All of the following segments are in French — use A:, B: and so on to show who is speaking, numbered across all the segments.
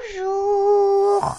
A: Bonjour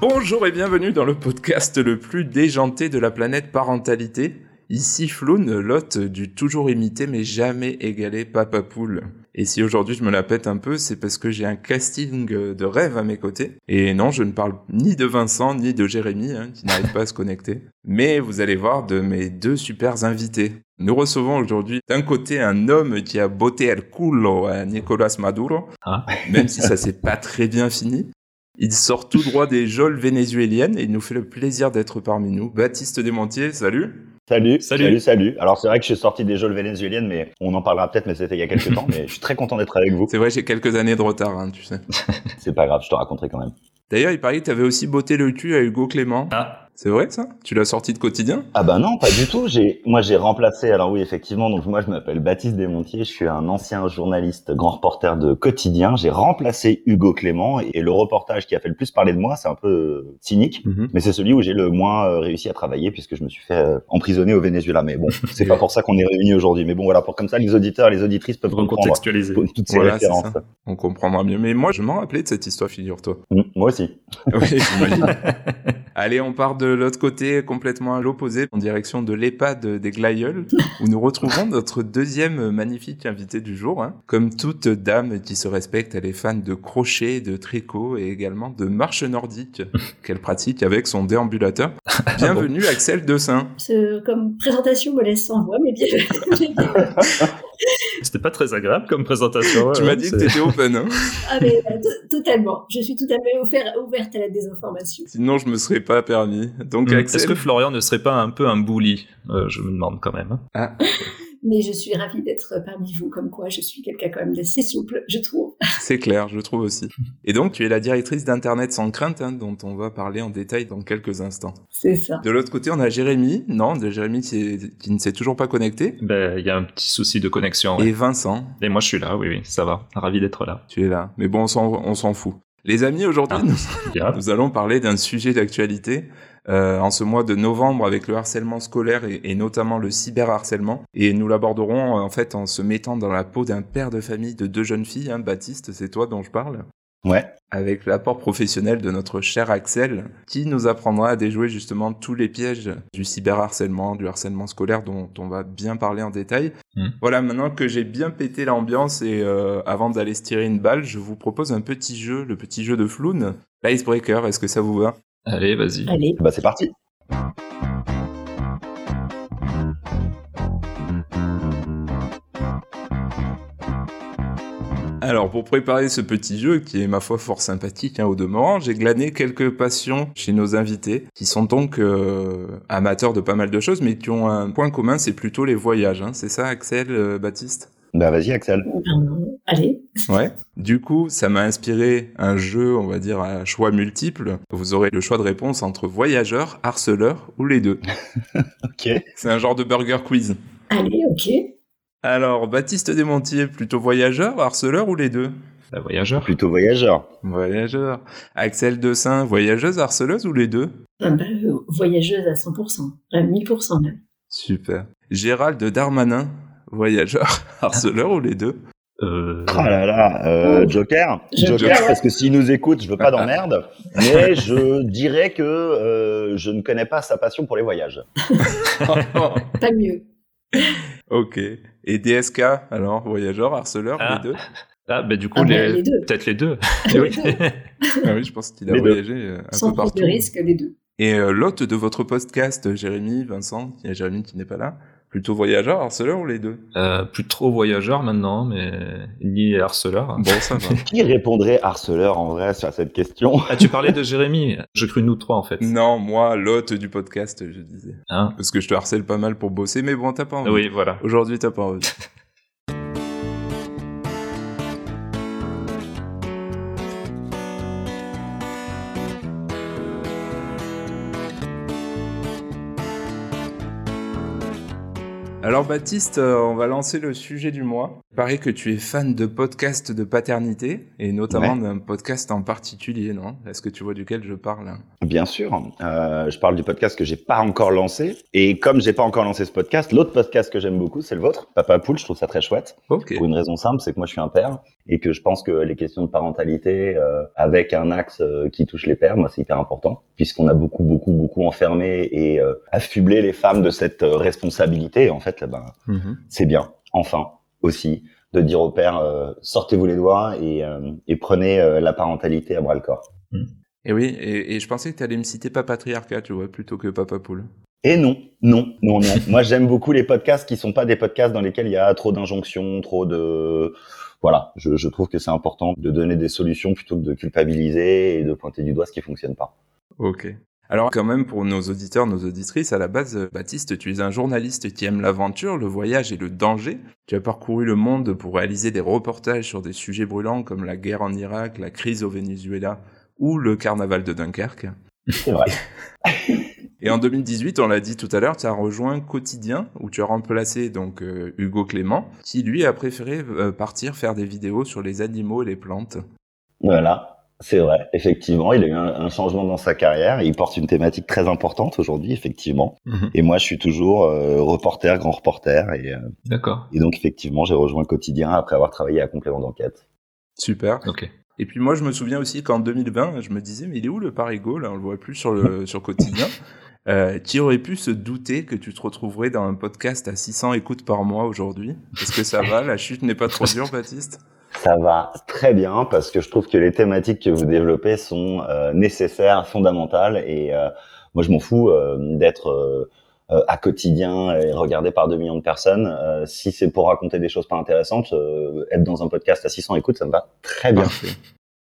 B: Bonjour et bienvenue dans le podcast le plus déjanté de la planète parentalité. Ici Floun, l'hôte du toujours imité mais jamais égalé Papa Poule. Et si aujourd'hui je me la pète un peu, c'est parce que j'ai un casting de rêve à mes côtés. Et non, je ne parle ni de Vincent ni de Jérémy, hein, qui n'arrivent pas à se connecter. Mais vous allez voir de mes deux super invités. Nous recevons aujourd'hui d'un côté un homme qui a botté el culo à Nicolas Maduro,
C: Ah.
B: même si ça s'est pas très bien fini. Il sort tout droit des geôles vénézuéliennes et il nous fait le plaisir d'être parmi nous. Baptiste Desmontiers, salut
D: Salut,
C: Salut.
D: salut, salut. Alors c'est vrai que je suis sorti des geôles vénézuéliennes, mais on en parlera peut-être, mais c'était il y a quelques temps. Mais je suis très content d'être avec vous.
B: C'est vrai, j'ai quelques années de retard, hein, tu sais.
D: C'est pas grave, je te raconterai quand même.
B: D'ailleurs, il paraît que t'avais aussi botté le cul à Hugo Clément.
C: Ah,
B: C'est vrai ça? Tu l'as sorti de quotidien?
D: Ah bah non, pas du tout. J'ai, moi j'ai remplacé. Alors oui, effectivement. Donc moi je m'appelle Baptiste Desmontiers. Je suis un ancien journaliste, grand reporter de quotidien. J'ai remplacé Hugo Clément et le reportage qui a fait le plus parler de moi, c'est un peu euh, cynique. Mais c'est celui où j'ai le moins euh, réussi à travailler puisque je me suis fait euh, emprisonner au Venezuela. Mais bon, c'est pas pour ça qu'on est réunis aujourd'hui. Mais bon, voilà, pour comme ça, les auditeurs, les auditrices peuvent
C: recontextualiser.
D: toutes ces
B: Voilà,
D: références.
B: On comprendra mieux. Mais moi, je m'en rappelais de cette histoire, figure-toi.
D: Mm, moi aussi.
B: Oui. Allez, on part de l'autre côté, complètement à l'opposé, en direction de l'EHPAD des Glaïeuls, où nous retrouvons notre deuxième magnifique invité du jour. hein. Comme toute dame qui se respecte, elle est fan de crochet, de tricot et également de marche nordique, qu'elle pratique avec son déambulateur. Bienvenue, Axel Dessin.
E: Ce- comme présentation me laisse sans voix, mais bien.
C: C'était pas très agréable comme présentation.
B: tu m'as
C: ouais,
B: dit que t'étais open, hein
E: ah, mais to- totalement. Je suis tout à fait offert- ouverte à la désinformation.
B: Sinon, je me serais pas permis. Donc,
C: Hmm.
B: Axel,
C: Est-ce que Florian ne serait pas un peu un bully? Euh, Je me demande quand même. hein.
E: Mais je suis ravie d'être parmi vous, comme quoi je suis quelqu'un quand même d'assez souple, je trouve.
B: C'est clair, je trouve aussi. Et donc, tu es la directrice d'Internet sans crainte, hein, dont on va parler en détail dans quelques instants.
E: C'est ça.
B: De l'autre côté, on a Jérémy, non, de Jérémy qui, est- qui ne s'est toujours pas connecté,
C: Ben, il y a un petit souci de connexion. ouais.
B: et Vincent,
C: Et... moi, je suis là, oui, oui, ça va. Ravi d'être là.
B: tu es là. Mais bon, on s'en, fout. Les amis, aujourd'hui,
C: Ah.
B: nous allons parler d'un sujet d'actualité. Euh, en ce mois de novembre avec le harcèlement scolaire et, et notamment le cyberharcèlement. Et nous l'aborderons euh, en fait en se mettant dans la peau d'un père de famille de deux jeunes filles. Hein, Baptiste, c'est toi dont je parle.
D: Ouais.
B: avec l'apport professionnel de notre cher Axel, qui nous apprendra à déjouer justement tous les pièges du cyberharcèlement, du harcèlement scolaire dont on va bien parler en détail.
C: Mm.
B: Voilà, maintenant que j'ai bien pété l'ambiance et euh, avant d'aller se tirer une balle, je vous propose un petit jeu, le petit jeu de Floun, l'Icebreaker, est-ce que ça vous va?
C: Allez, vas-y.
E: Allez.
D: Bah c'est parti.
B: Alors, pour préparer ce petit jeu, qui est ma foi fort sympathique hein, au demeurant, j'ai glané quelques passions chez nos invités, qui sont donc euh, amateurs de pas mal de choses, mais qui ont un point commun, c'est plutôt les voyages. Hein. C'est ça, Axel, euh, Baptiste?
D: Bah vas-y Axel.
E: Ben, allez.
B: Ouais. Du coup, ça m'a inspiré un jeu, on va dire, à choix multiples. Vous aurez le choix de réponse entre voyageurs, harceleurs ou les deux.
D: Ok.
B: C'est un genre de burger quiz.
E: Allez, ok.
B: Alors, Baptiste Desmontiers, plutôt voyageur, harceleur ou les deux?
C: Ben, voyageur.
D: Plutôt voyageur.
B: Voyageur. Axel Dessin, voyageuse, harceleuse ou les deux?
E: Ah ben, euh, voyageuse à 100%, à 1000% même.
B: Super. Gérald Darmanin, voyageur, harceleur ou les deux
C: Euh...
D: Oh là là, euh. Joker.
E: Joker,
D: parce que s'il nous écoute, je veux pas d'emmerde, mais je dirais que euh, je ne connais pas sa passion pour les voyages.
E: Pas mieux.
B: ok. Et DSK, alors, voyageur, harceleur,
C: Ah.
B: les deux?
C: Ah, ben du coup,
E: Ah
C: les...
E: les deux.
C: peut-être les deux.
E: Les
C: oui.
E: deux.
B: Ah oui, je pense qu'il a
D: Les
B: voyagé un
E: Sans
B: peu
E: prise
B: partout.
E: de risque, les deux.
B: Et euh, l'hôte de votre podcast, Jérémy, Vincent, il y a Jérémy qui n'est pas là, plutôt voyageur, harceleur ou les deux?
C: Euh, plus trop voyageur maintenant, mais ni harceleur.
B: Bon, ça va.
D: Qui répondrait harceleur en vrai sur cette question?
C: Ah, tu parlais de Jérémy. J'ai cru nous trois en fait.
B: non, moi, l'hôte du podcast, je disais.
C: Hein?
B: Parce que je te harcèle pas mal pour bosser, mais bon, t'as pas envie.
C: oui, voilà.
B: Aujourd'hui, t'as pas envie. Alors Baptiste, euh, on va lancer le sujet du mois. Il paraît que tu es fan de podcasts de paternité, et notamment d'un podcast en particulier, non? Est-ce que tu vois duquel je parle?
D: Bien sûr. Euh, je parle du podcast que j'ai pas encore lancé. Et comme j'ai pas encore lancé ce podcast, l'autre podcast que j'aime beaucoup, c'est le vôtre, Papa Poule. Je trouve ça très chouette. Pour une raison simple, c'est que moi je suis un père et que je pense que les questions de parentalité euh, avec un axe euh, qui touche les pères, moi c'est hyper important puisqu'on a beaucoup beaucoup beaucoup enfermé et affublé les femmes de cette responsabilité. En fait, ben,
B: Mhm.
D: c'est bien, enfin aussi, de dire aux pères euh, sortez-vous les doigts et, euh, et prenez euh, la parentalité à bras le corps.
B: Et oui, et, et je pensais que tu allais me citer Papatriarcat, tu vois, plutôt que Papa Poule.
D: Et non, non, non, non. Moi, j'aime beaucoup les podcasts qui sont pas des podcasts dans lesquels il y a trop d'injonctions, trop de... Voilà, je, je trouve que c'est important de donner des solutions plutôt que de culpabiliser et de pointer du doigt ce qui fonctionne pas.
B: Ok. Alors quand même pour nos auditeurs, nos auditrices, à la base, euh, Baptiste, tu es un journaliste qui aime l'aventure, le voyage et le danger. Tu as parcouru le monde pour réaliser des reportages sur des sujets brûlants comme la guerre en Irak, la crise au Venezuela ou le carnaval de Dunkerque.
D: C'est vrai.
B: Et en 2018, on l'a dit tout à l'heure, tu as rejoint Quotidien, où tu as remplacé donc euh, Hugo Clément, qui lui a préféré euh, partir faire des vidéos sur les animaux et les plantes.
D: Voilà, c'est vrai. Effectivement, il a eu un, un changement dans sa carrière. et Il porte une thématique très importante aujourd'hui, effectivement. Et moi, je suis toujours euh, reporter, grand reporter. Et, euh,
C: D'accord.
D: et donc, effectivement, j'ai rejoint le quotidien après avoir travaillé à complément d'enquête.
B: Super.
C: Ok.
B: Et puis moi, je me souviens aussi qu'en 2020, je me disais, mais il est où le parigo Là, on le voit plus sur le sur quotidien. Euh, qui aurait pu se douter que tu te retrouverais dans un podcast à 600 écoutes par mois aujourd'hui? Est-ce que ça va? La chute n'est pas trop dure, Baptiste?
D: Ça va très bien parce que je trouve que les thématiques que vous développez sont euh, nécessaires, fondamentales et euh, moi je m'en fous euh, d'être à quotidien et regardé par 2 millions de personnes. Euh, si c'est pour raconter des choses pas intéressantes, euh, être dans un podcast à 600 écoutes, ça me va très bien.
B: Parfait.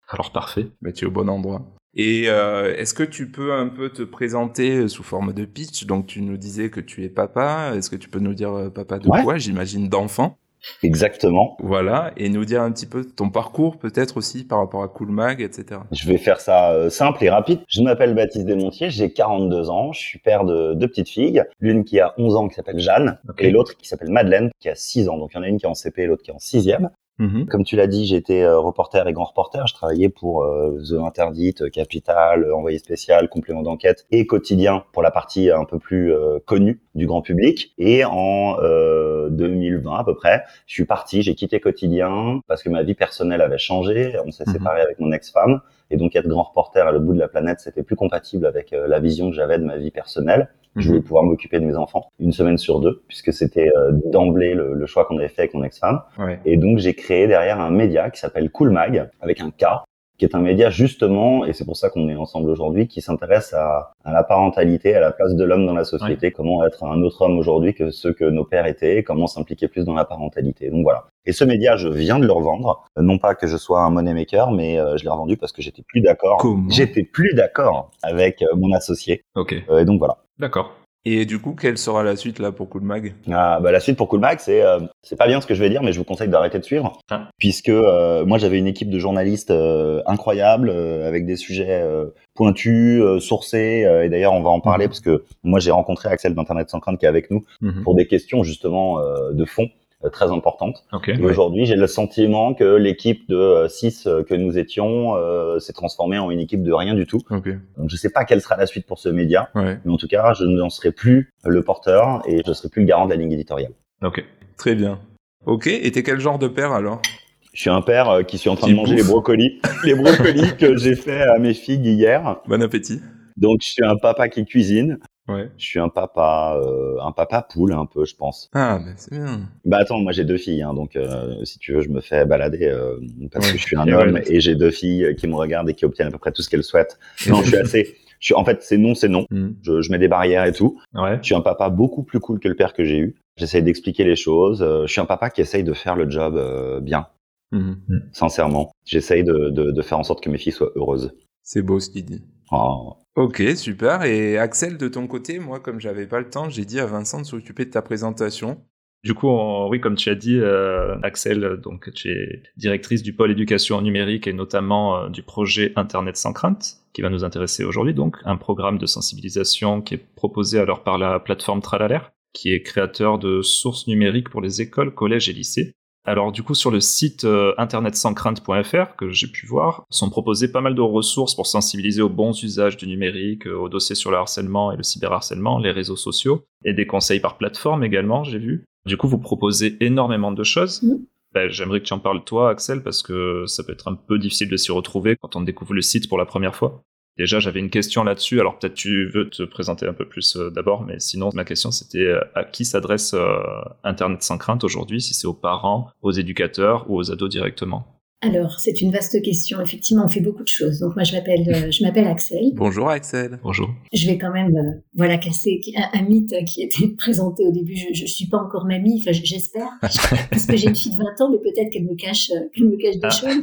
C: Alors parfait.
B: Bah, tu es au bon endroit. Et euh, est-ce que tu peux un peu te présenter sous forme de pitch? Donc tu nous disais que tu es papa. Est-ce que tu peux nous dire papa de
D: Ouais.
B: quoi? J'imagine d'enfant.
D: Exactement.
B: Voilà. Et nous dire un petit peu ton parcours peut-être aussi par rapport à Cool Mag, etc.
D: Je vais faire ça euh, simple et rapide. Je m'appelle Baptiste Desmontiers, j'ai 42 ans, je suis père de deux petites filles, l'une qui a 11 ans qui s'appelle Jeanne et l'autre qui s'appelle Madeleine qui a 6 ans. Donc il y en a une qui est en CP et l'autre qui est en 6e.
B: Mhm.
D: Comme tu l'as dit, j'étais euh, reporter et grand reporter. Je travaillais pour euh, The Interdite, Capital, euh, Envoyé spécial, Complément d'enquête et Quotidien pour la partie un peu plus euh, connue du grand public. Et en euh, 2020 à peu près, je suis parti, j'ai quitté Quotidien parce que ma vie personnelle avait changé. On s'est
B: Mhm.
D: séparé avec mon ex-femme. Et donc être grand reporter à l'autre bout de la planète, c'était plus compatible avec euh, la vision que j'avais de ma vie personnelle. Je voulais pouvoir m'occuper de mes enfants une semaine sur deux, puisque c'était euh, d'emblée le, le choix qu'on avait fait avec mon ex-femme.
B: Ouais.
D: Et donc, j'ai créé derrière un média qui s'appelle Cool Mag, avec un K, qui est un média justement, et c'est pour ça qu'on est ensemble aujourd'hui, qui s'intéresse à, à la parentalité, à la place de l'homme dans la société, comment être un autre homme aujourd'hui que ceux que nos pères étaient, comment s'impliquer plus dans la parentalité. Donc voilà. Et ce média, je viens de le revendre. Euh, Non pas que je sois un money maker, mais euh, je l'ai revendu parce que j'étais plus d'accord. J'étais plus d'accord avec euh, mon associé.
C: Ok.
D: Euh, et donc voilà.
C: D'accord.
B: Et du coup, quelle sera la suite là pour Cool Mag
D: Ah, bah, la suite pour Cool Mag, c'est euh, c'est pas bien ce que je vais dire, mais je vous conseille d'arrêter de suivre,
C: Ah.
D: puisque euh, moi j'avais une équipe de journalistes euh, incroyable euh, avec des sujets euh, pointus, euh, sourcés, euh, et d'ailleurs on va en parler
C: Mhm.
D: parce que moi j'ai rencontré Axel d'Internet sans crainte qui est avec nous
C: Mhm.
D: pour des questions justement euh, de fond très importantes.
C: Ok.
D: Et aujourd'hui j'ai le sentiment que l'équipe de 6 que nous étions euh, s'est transformée en une équipe de rien du tout.
B: Ok.
D: Donc je sais pas quelle sera la suite pour ce média,
B: Ouais.
D: mais en tout cas je n'en serai plus le porteur et je serai plus le garant de la ligne éditoriale.
C: Ok.
B: Très bien. Ok. Et t'es quel genre de père alors?
D: Je suis un père euh, qui suis en train de manger
B: bouffe.
D: les brocolis, les brocolis que j'ai fait à mes filles hier.
B: Bon appétit.
D: Donc je suis un papa qui cuisine.
B: Ouais.
D: Je suis un papa, euh, un papa poule un peu, je pense.
B: Ah, ben c'est bien.
D: Bah attends, moi j'ai deux filles, hein, donc euh, si tu veux, je me fais balader euh, parce
B: Ouais.
D: que je suis un
C: Et
D: homme
C: ouais.
D: et j'ai deux filles qui me regardent et qui obtiennent à peu près tout ce qu'elles souhaitent. Non, je suis assez. Je suis, en fait, c'est non, c'est non.
B: Mhm.
D: Je, je mets des barrières et tout.
C: Ouais.
D: Je suis un papa beaucoup plus cool que le père que j'ai eu. J'essaye d'expliquer les choses. Euh, je suis un papa qui essaye de faire le job euh, bien.
B: Mhm.
D: Sincèrement, j'essaye de, de, de faire en sorte que mes filles soient heureuses.
B: C'est beau ce qu'il dit.
D: Oh.
B: Ok, super. Et Axel, de ton côté, moi, comme j'avais pas le temps, j'ai dit à Vincent de s'occuper de ta présentation.
C: Du coup, on- oui, comme tu as dit, euh, Axel, donc tu es directrice du pôle éducation numérique et notamment euh, du projet Internet sans crainte, qui va nous intéresser aujourd'hui, donc un programme de sensibilisation qui est proposé alors par la plateforme Tralaler. qui est créateur de sources numériques pour les écoles, collèges et lycées. Alors du coup sur le site euh, internetsanscrainte.fr que j'ai pu voir, sont proposées pas mal de ressources pour sensibiliser aux bons usages du numérique, euh, aux dossiers sur le harcèlement et le cyberharcèlement, les réseaux sociaux, et des conseils par plateforme également, j'ai vu. Du coup vous proposez énormément de choses. Ben, J'aimerais que tu en parles toi Axel parce que ça peut être un peu difficile de s'y retrouver quand on découvre le site pour la première fois. Déjà, j'avais une question là-dessus. Alors peut-être tu veux te présenter un peu plus euh, d'abord, mais sinon ma question c'était euh, à qui s'adresse euh, Internet sans crainte aujourd'hui, si c'est aux parents, aux éducateurs ou aux ados directement?
E: Alors, c'est une vaste question. Effectivement, on fait beaucoup de choses. Donc moi, je m'appelle, euh, je m'appelle Axel.
B: Bonjour Axel.
C: Bonjour.
E: Je vais quand même, euh, voilà, casser un, un mythe qui était présenté au début. Je, je suis pas encore mamie, enfin, j'espère, parce que j'ai une fille de 20 ans, mais peut-être qu'elle me cache, euh, qu'elle me cache des
C: Ah.
E: choses.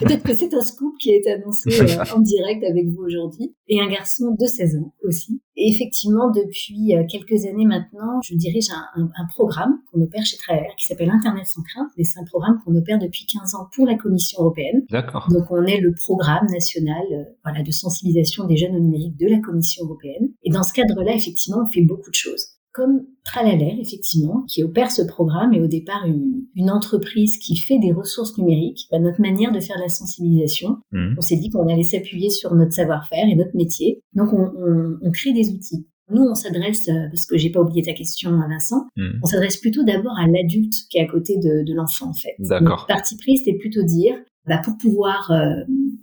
E: Peut-être que c'est un scoop qui est annoncé euh, en direct avec vous aujourd'hui. Et un garçon de 16 ans aussi. Et effectivement, depuis euh, quelques années maintenant, je dirige un, un- un programme qu'on opère chez Travers qui s'appelle Internet sans crainte. Et c'est un programme qu'on opère depuis 15 ans pour la Commission européenne.
C: D'accord.
E: Donc on est le programme national euh, voilà, de sensibilisation des jeunes au numérique de la Commission européenne. Et dans ce cadre-là, effectivement, on fait beaucoup de choses. Comme Tralaler, effectivement, qui opère ce programme et au départ une, une entreprise qui fait des ressources numériques, bah, notre manière de faire de la sensibilisation,
C: Mhm.
E: on s'est dit qu'on allait s'appuyer sur notre savoir-faire et notre métier. Donc on, on- on crée des outils. Nous, on s'adresse, euh, parce que j'ai pas oublié ta question, à Vincent,
C: Mhm.
E: on s'adresse plutôt d'abord à l'adulte qui est à côté de, de l'enfant, en fait.
C: D'accord.
E: Parti pris, c'est plutôt dire, bah, pour pouvoir euh,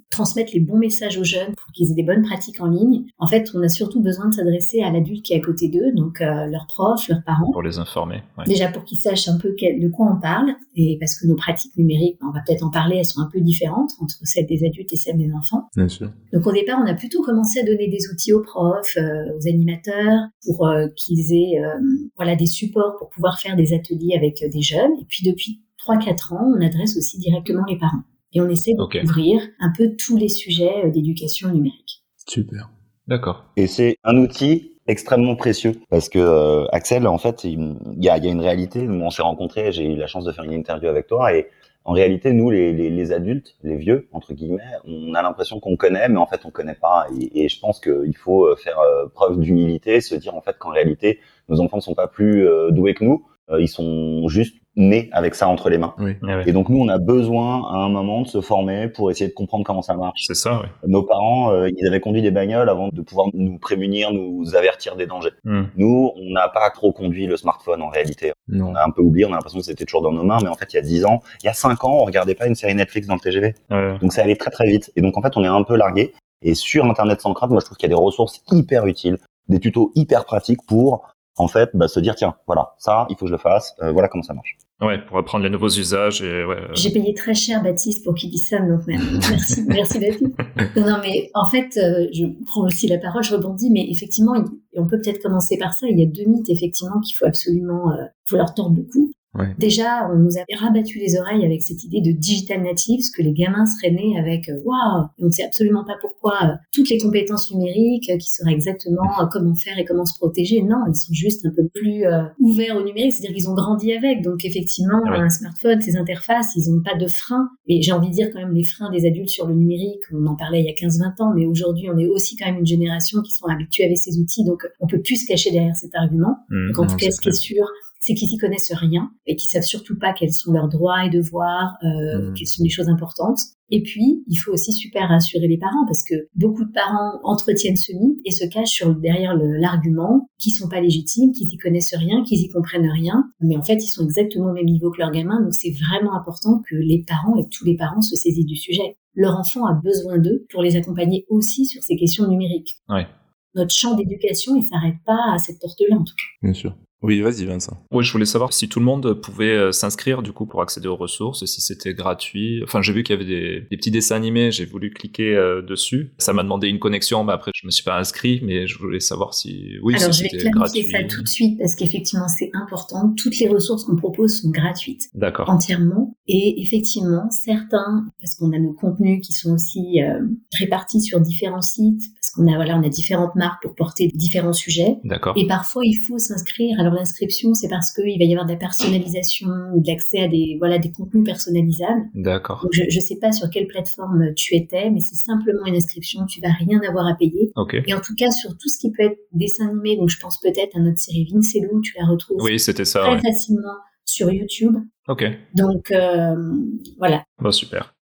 E: transmettre les bons messages aux jeunes, pour qu'ils aient des bonnes pratiques en ligne, en fait, on a surtout besoin de s'adresser à l'adulte qui est à côté d'eux, donc euh, leurs profs, leurs parents.
C: Pour les informer. ouais.
E: Déjà pour qu'ils sachent un peu quel- de quoi on parle, et parce que nos pratiques numériques, on va peut-être en parler, elles sont un peu différentes entre celles des adultes et celles des enfants.
B: Bien sûr.
E: Donc au départ, on a plutôt commencé à donner des outils aux profs, euh, aux animateurs, pour euh, qu'ils aient euh, voilà des supports pour pouvoir faire des ateliers avec euh, des jeunes. Et puis depuis 3-4 ans, on adresse aussi directement les parents. Et on essaie de
C: Ok.
E: couvrir un peu tous les sujets euh, d'éducation numérique.
B: Super.
C: D'accord.
D: Et c'est un outil extrêmement précieux parce que euh, Axel, en fait, il y a, il y a une réalité. Nous, on s'est rencontrés, j'ai eu la chance de faire une interview avec toi et en réalité, nous, les, les, les adultes, les vieux entre guillemets, on a l'impression qu'on connaît, mais en fait, on connaît pas. Et, et je pense qu'il faut euh, faire euh, preuve d'humilité, se dire en fait qu'en réalité, nos enfants ne sont pas plus euh, doués que nous. Euh, ils sont juste nés avec ça entre les mains.
B: Oui.
C: Ouais.
D: Et donc nous, on a besoin à un moment de se former pour essayer de comprendre comment ça marche.
C: C'est ça, oui.
D: Nos parents, euh, ils avaient conduit des bagnoles avant de pouvoir nous prémunir, nous avertir des dangers.
C: Mhm.
D: Nous, on n'a pas trop conduit le smartphone en réalité.
B: Non.
D: On a un peu oublié, on a l'impression que c'était toujours dans nos mains, mais en fait, il y a 10 ans, il y a 5 ans, on regardait pas une série Netflix dans le TGV.
C: Ouais.
D: Donc ça allait très très vite. Et donc en fait, on est un peu largué. Et sur Internet sans crainte, moi je trouve qu'il y a des ressources hyper utiles, des tutos hyper pratiques pour en fait bah, se dire tiens, voilà, ça, il faut que je le fasse, euh, voilà comment ça marche.
C: Ouais, pour apprendre les nouveaux usages et ouais. euh,
E: J'ai payé très cher Baptiste pour qu'il dise ça, donc merci, merci Baptiste. Non, non, mais en fait, euh, je prends aussi la parole, je rebondis, mais effectivement, il- on peut peut-être commencer par ça. Il y a deux mythes effectivement qu'il faut absolument, euh, faut leur tordre le cou.
B: Ouais.
E: Déjà, on nous a rabattu les oreilles avec cette idée de digital native, ce que les gamins seraient nés avec, euh, waouh, on ne sait absolument pas pourquoi, euh, toutes les compétences numériques euh, qui seraient exactement comment faire et comment se protéger. Non, ils sont juste un peu plus euh, ouverts au numérique, c'est-à-dire qu'ils ont grandi avec. Donc effectivement,
C: Ouais.
E: un smartphone, ses interfaces, ils n'ont pas de frein. Et j'ai envie de dire quand même les freins des adultes sur le numérique, on en parlait il y a 15-20 ans, mais aujourd'hui, on est aussi quand même une génération qui sont habitués avec ces outils, donc on peut plus se cacher derrière cet argument.
C: mhm.
E: Donc, en
B: Non,
E: tout cas, ce qui est sûr, c'est qu'ils y connaissent rien et qu'ils savent surtout pas quels sont leurs droits et devoirs, euh,
B: Mm.
E: quelles sont les choses importantes. Et puis, il faut aussi super rassurer les parents parce que beaucoup de parents entretiennent ce mythe et se cachent sur, derrière l'argument qu'ils sont pas légitimes, qu'ils y connaissent rien, qu'ils y comprennent rien. Mais en fait, ils sont exactement au même niveau que leurs gamins. Donc, c'est vraiment important que les parents et tous les parents se saisissent du sujet. Leur enfant a besoin d'eux pour les accompagner aussi sur ces questions numériques.
C: Ouais.
E: Notre champ d'éducation, il s'arrête pas à cette porte-là, en tout cas.
B: Bien sûr. Oui, vas-y Vincent.
C: Oui, je voulais savoir si tout le monde pouvait euh, s'inscrire du coup pour accéder aux ressources, si c'était gratuit. Enfin, j'ai vu qu'il y avait des, des petits dessins animés, j'ai voulu cliquer euh, dessus. Ça m'a demandé une connexion, mais après je me suis pas inscrit, mais je voulais savoir si oui,
E: Alors,
C: si
E: je vais clarifier
C: gratuit.
E: ça tout de suite parce qu'effectivement, c'est important. Toutes les ressources qu'on propose sont gratuites
C: D'accord.
E: entièrement. Et effectivement, certains, parce qu'on a nos contenus qui sont aussi euh, répartis sur différents sites, parce qu'on a voilà, on a différentes marques pour porter différents sujets.
C: D'accord.
E: Et parfois, il faut s'inscrire. Alors l'inscription, c'est parce qu'il va y avoir de la personnalisation ou de l'accès à des voilà des contenus personnalisables.
C: D'accord.
E: Donc je ne sais pas sur quelle plateforme tu étais, mais c'est simplement une inscription. Tu vas rien avoir à payer.
C: Ok.
E: Et en tout cas, sur tout ce qui peut être dessin animé, donc je pense peut-être à notre série Vince et Lou, tu la retrouves
C: Oui, c'était ça.
E: très
C: ouais.
E: facilement sur YouTube.
C: Ok.
E: Donc euh, voilà.
C: Bah super.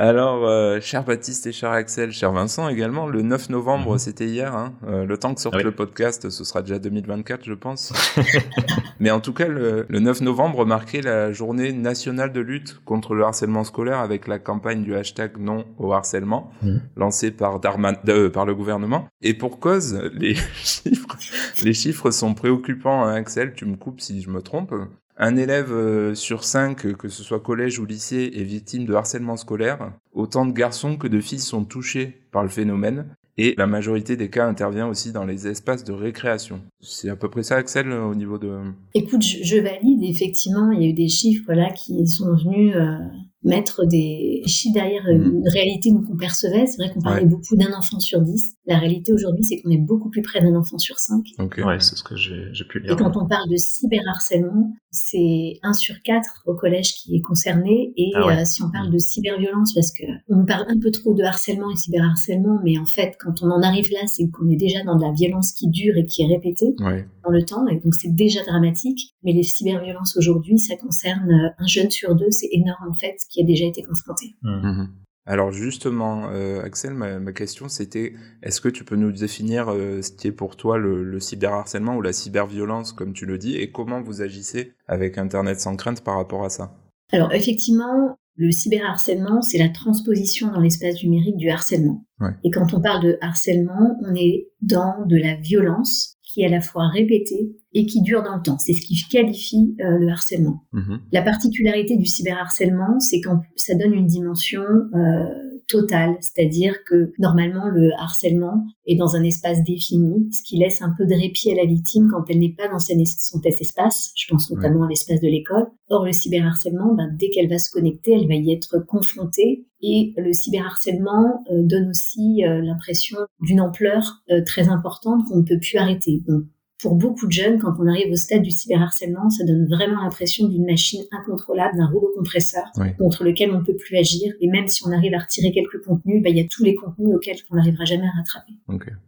B: Alors, euh, cher Baptiste et cher Axel, cher Vincent également, le 9 novembre,
C: Mhm.
B: c'était hier. Hein, euh, le temps que sorte
C: Ah oui.
B: le podcast, ce sera déjà 2024, je pense. Mais en tout cas, le, le 9 novembre marquait la journée nationale de lutte contre le harcèlement scolaire avec la campagne du hashtag non au harcèlement,
C: Mhm.
B: lancée par, Darman, euh, par le gouvernement. Et pour cause, les chiffres, les chiffres sont préoccupants, hein, Axel, tu me coupes si je me trompe. Un élève euh, sur cinq, que ce soit collège ou lycée, est victime de harcèlement scolaire. Autant de garçons que de filles sont touchés par le phénomène. Et la majorité des cas intervient aussi dans les espaces de récréation. C'est à peu près ça, Axel, au niveau de...
E: Écoute, je, valide. Effectivement, il y a eu des chiffres là qui sont venus euh, mettre des chiffres derrière
B: Mhm.
E: une réalité nous qu'on percevait. C'est vrai qu'on parlait
B: Ouais.
E: beaucoup d'un enfant sur dix. La réalité aujourd'hui, c'est qu'on est beaucoup plus près d'un enfant sur cinq.
B: Ok.
C: Ouais, c'est ce que j'ai j'ai pu
E: Et
C: lire.
E: quand on parle de cyberharcèlement, c'est un sur quatre au collège qui est concerné. Et
C: Ah ouais.
E: euh, si on parle de cyberviolence, parce que on parle un peu trop de harcèlement et cyberharcèlement, mais en fait, quand on en arrive là, c'est qu'on est déjà dans de la violence qui dure et qui est répétée
B: Ouais.
E: dans le temps, et donc c'est déjà dramatique. Mais les cyberviolences aujourd'hui, ça concerne euh, un jeune sur deux, c'est énorme en fait, qui a déjà été confronté.
C: Hmm.
B: Mhm. Alors justement, euh, Axel, ma, ma question c'était, est-ce que tu peux nous définir euh, ce qui est pour toi le, le cyberharcèlement ou la cyberviolence, comme tu le dis, et comment vous agissez avec Internet sans crainte par rapport à ça?
E: Alors effectivement, le cyberharcèlement, c'est la transposition dans l'espace numérique du harcèlement.
B: Ouais.
E: Et quand on parle de harcèlement, on est dans de la violence qui est à la fois répétée et qui dure dans le temps. C'est ce qui qualifie euh, le harcèlement.
B: Mhm.
E: La particularité du cyberharcèlement, c'est que ça donne une dimension euh, totale, c'est-à-dire que normalement le harcèlement est dans un espace défini, ce qui laisse un peu de répit à la victime quand elle n'est pas dans son son test espace. Je pense notamment à l'espace de l'école. Or le cyberharcèlement, ben, dès qu'elle va se connecter, elle va y être confrontée. Et le cyberharcèlement euh, donne aussi euh, l'impression d'une ampleur euh, très importante qu'on ne peut plus arrêter. Donc, pour beaucoup de jeunes, quand on arrive au stade du cyberharcèlement, ça donne vraiment l'impression d'une machine incontrôlable, d'un rouleau compresseur
B: Oui.
E: contre lequel on ne peut plus agir. Et même si on arrive à retirer quelques contenus, ben, il y a tous les contenus auxquels on n'arrivera jamais à rattraper.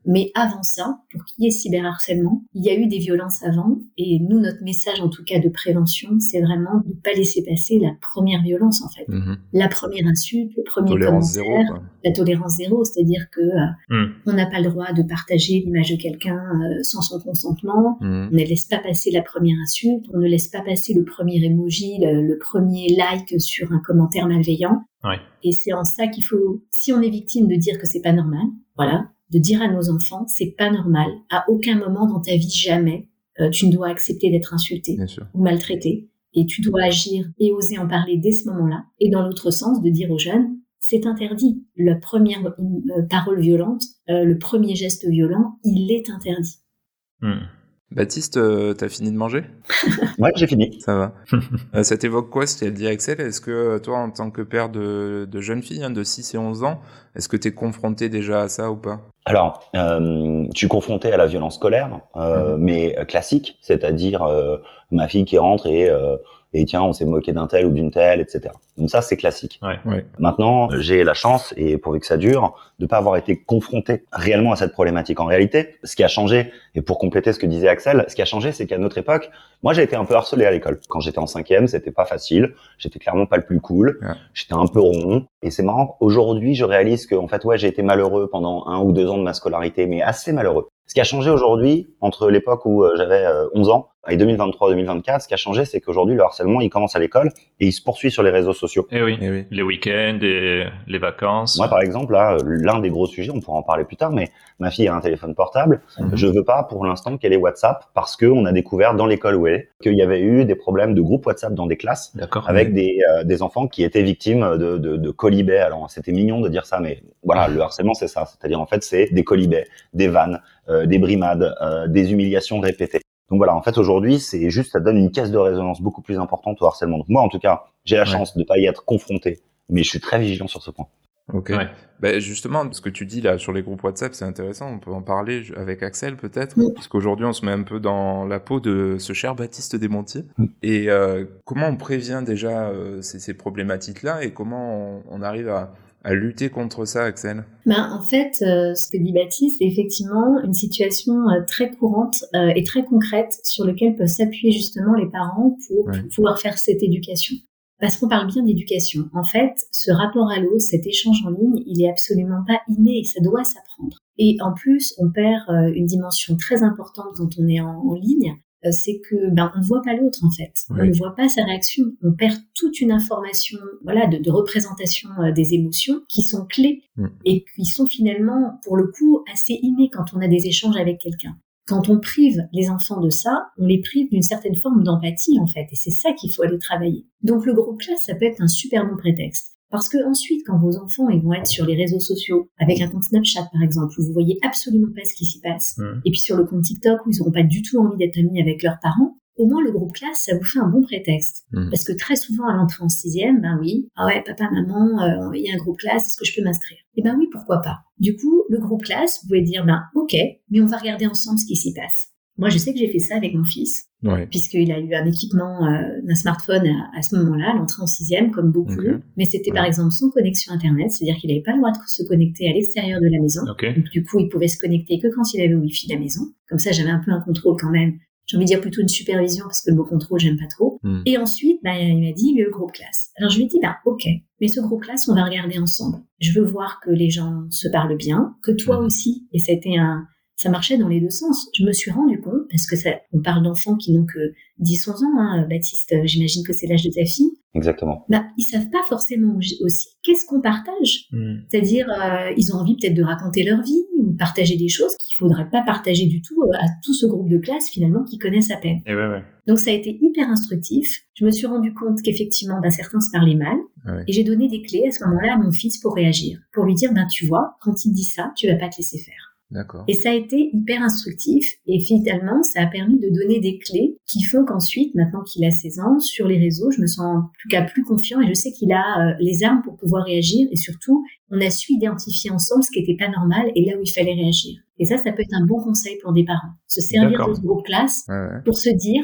E: Mais avant ça, pour qu'il y ait cyberharcèlement, il y a eu des violences avant. Et nous, notre message, en tout cas de prévention, c'est vraiment de ne pas laisser passer la première violence, en fait.
B: Mhm.
E: La première insulte, le premier
B: Tolérance
E: commentaire,
B: zéro.
E: La tolérance zéro, c'est-à-dire que euh,
C: Hmm.
E: on n'a pas le droit de partager l'image de quelqu'un euh, sans son consentement.
B: Mhm.
E: On ne laisse pas passer la première insulte, on ne laisse pas passer le premier emoji, le, le premier like sur un commentaire malveillant.
C: Ouais.
E: Et c'est en ça qu'il faut, si on est victime, de dire que c'est pas normal. Voilà, de dire à nos enfants, c'est pas normal. À aucun moment dans ta vie, jamais, euh, tu ne dois accepter d'être insulté ou maltraité. Et tu dois agir et oser en parler dès ce moment-là. Et dans l'autre sens, de dire aux jeunes, c'est interdit. La première euh, parole violente, euh, le premier geste violent, il est interdit.
C: Hmm.
B: Baptiste, euh, t'as fini de manger?
D: Ouais, j'ai fini.
B: Ça va. Euh, ça t'évoque quoi, ce qu'elle dit Axel? Est-ce que toi, en tant que père de, de jeunes filles hein, de 6 et 11 ans, est-ce que t'es confronté déjà à ça ou pas?
D: Alors, euh, je suis confronté à la violence scolaire, euh,
B: Mhm.
D: mais classique, c'est-à-dire euh, ma fille qui rentre et, euh, et tiens, on s'est moqué d'un tel ou d'une telle, etc. Donc ça, c'est classique.
C: Ouais.
B: Ouais.
D: Maintenant, j'ai la chance, et pourvu que ça dure, de pas avoir été confronté réellement à cette problématique. En réalité, ce qui a changé, et pour compléter ce que disait Axel, ce qui a changé, c'est qu'à notre époque, moi, j'ai été un peu harcelé à l'école. Quand j'étais en cinquième, c'était pas facile. J'étais clairement pas le plus cool.
B: Ouais.
D: J'étais un peu rond. Et c'est marrant. Aujourd'hui, je réalise que, en fait, ouais, j'ai été malheureux pendant un ou deux ans de ma scolarité, mais assez malheureux. Ce qui a changé aujourd'hui, entre l'époque où euh, j'avais euh, 11 ans et 2023-2024, ce qui a changé, c'est qu'aujourd'hui, le harcèlement, il commence à l'école et il se poursuit sur les réseaux sociaux.
C: Eh oui.
B: Eh oui.
C: Les week-ends et les vacances.
D: Moi, par exemple, là, l'un des gros sujets, on pourra en parler plus tard, mais ma fille a un téléphone portable.
B: Mhm.
D: Je veux pas, pour l'instant, qu'elle ait WhatsApp parce que on a découvert dans l'école où elle est qu'il y avait eu des problèmes de groupe WhatsApp dans des classes
C: D'accord.
D: avec des, euh, des enfants qui étaient victimes de, de, de colibets. Alors, c'était mignon de dire ça, mais voilà, le harcèlement, c'est ça. C'est-à-dire, en fait, c'est des colibets, des vannes, euh, des brimades, euh, des humiliations répétées. Donc voilà, en fait, aujourd'hui, c'est juste, ça donne une caisse de résonance beaucoup plus importante au harcèlement. Donc moi, en tout cas, j'ai la
B: Ouais.
D: chance de pas y être confronté, mais je suis très vigilant sur ce point.
B: Ok. Ben justement, ce que tu dis là sur les groupes WhatsApp, c'est intéressant. On peut en parler avec Axel peut-être,
E: Oui.
B: parce qu'aujourd'hui on se met un peu dans la peau de ce cher Baptiste Desmontiers. Et euh, comment on prévient déjà euh, ces, ces problématiques-là et comment on, on arrive à, à lutter contre ça, Axel?
E: Ben, en fait, euh, ce que dit Baptiste, c'est effectivement une situation euh, très courante euh, et très concrète sur laquelle peuvent s'appuyer justement les parents pour
B: Ouais.
E: pouvoir faire cette éducation. Parce qu'on parle bien d'éducation. En fait, ce rapport à l'eau, cet échange en ligne, il est absolument pas inné, ça doit s'apprendre. Et en plus, on perd euh, une dimension très importante quand on est en, en ligne, c'est que ben on ne voit pas l'autre en fait, on ne voit pas sa réaction, on perd toute une information, voilà, de, de représentation euh, des émotions qui sont clés
B: Mm.
E: et qui sont finalement, pour le coup, assez innées quand on a des échanges avec quelqu'un. Quand on prive les enfants de ça, on les prive d'une certaine forme d'empathie en fait, et c'est ça qu'il faut aller travailler. Donc le groupe classe, ça peut être un super bon prétexte. Parce que ensuite, quand vos enfants ils vont être sur les réseaux sociaux, avec un compte Snapchat par exemple, où vous voyez absolument pas ce qui s'y passe,
C: Mm.
E: et puis sur le compte TikTok où ils n'auront pas du tout envie d'être amis avec leurs parents, au moins le groupe classe, ça vous fait un bon prétexte.
B: Mm.
E: Parce que très souvent à l'entrée en sixième, ben oui, ah ouais, papa, maman, euh, il y a un groupe classe, est-ce que je peux m'inscrire? Eh ben oui, pourquoi pas. Du coup, le groupe classe, vous pouvez dire, ben ok, mais on va regarder ensemble ce qui s'y passe. Moi, je sais que j'ai fait ça avec mon fils,
B: Ouais.
E: puisqu'il a eu un équipement euh, d'un smartphone à, à ce moment-là, l'entrée en sixième, comme beaucoup. Mais c'était par exemple sans connexion Internet, c'est-à-dire qu'il n'avait pas le droit de se connecter à l'extérieur de la maison. Donc, du coup, il pouvait se connecter que quand il avait le Wi-Fi de la maison. Comme ça, j'avais un peu un contrôle quand même. J'ai envie de dire plutôt une supervision parce que le mot contrôle, j'aime pas trop.
B: Mm.
E: Et ensuite, bah, il m'a dit le groupe classe. Alors, je lui ai dit, bah, ok, mais ce groupe classe, on va regarder ensemble. Je veux voir que les gens se parlent bien, que toi
B: Mhm.
E: aussi. Et ça a été un, ça marchait dans les deux sens. Je me suis rendu compte, parce que ça, on parle d'enfants qui n'ont que 10, 11 ans, hein, Baptiste, euh, j'imagine que c'est l'âge de ta fille.
D: Exactement.
E: Bah, ils savent pas forcément aussi qu'est-ce qu'on partage.
C: Mm.
E: C'est-à-dire, euh, ils ont envie peut-être de raconter leur vie ou de partager des choses qu'il faudrait pas partager du tout euh, à tout ce groupe de classe finalement qui connaissent à peine.
C: Et ouais, ouais.
E: Donc ça a été hyper instructif. Je me suis rendu compte qu'effectivement, bah, certains se parlaient mal.
B: Ouais.
E: Et j'ai donné des clés à ce moment-là à mon fils pour réagir, pour lui dire, ben tu vois, quand il dit ça, tu vas pas te laisser faire.
B: D'accord.
E: Et ça a été hyper instructif. Et finalement, ça a permis de donner des clés qui font qu'ensuite, maintenant qu'il a 16 ans, sur les réseaux, je me sens en tout cas plus confiant et je sais qu'il a euh, les armes pour pouvoir réagir. Et surtout, on a su identifier ensemble ce qui n'était pas normal et là où il fallait réagir. Et ça, ça peut être un bon conseil pour des parents. Se servir de ce groupe classe
B: Ouais, ouais.
E: pour se dire,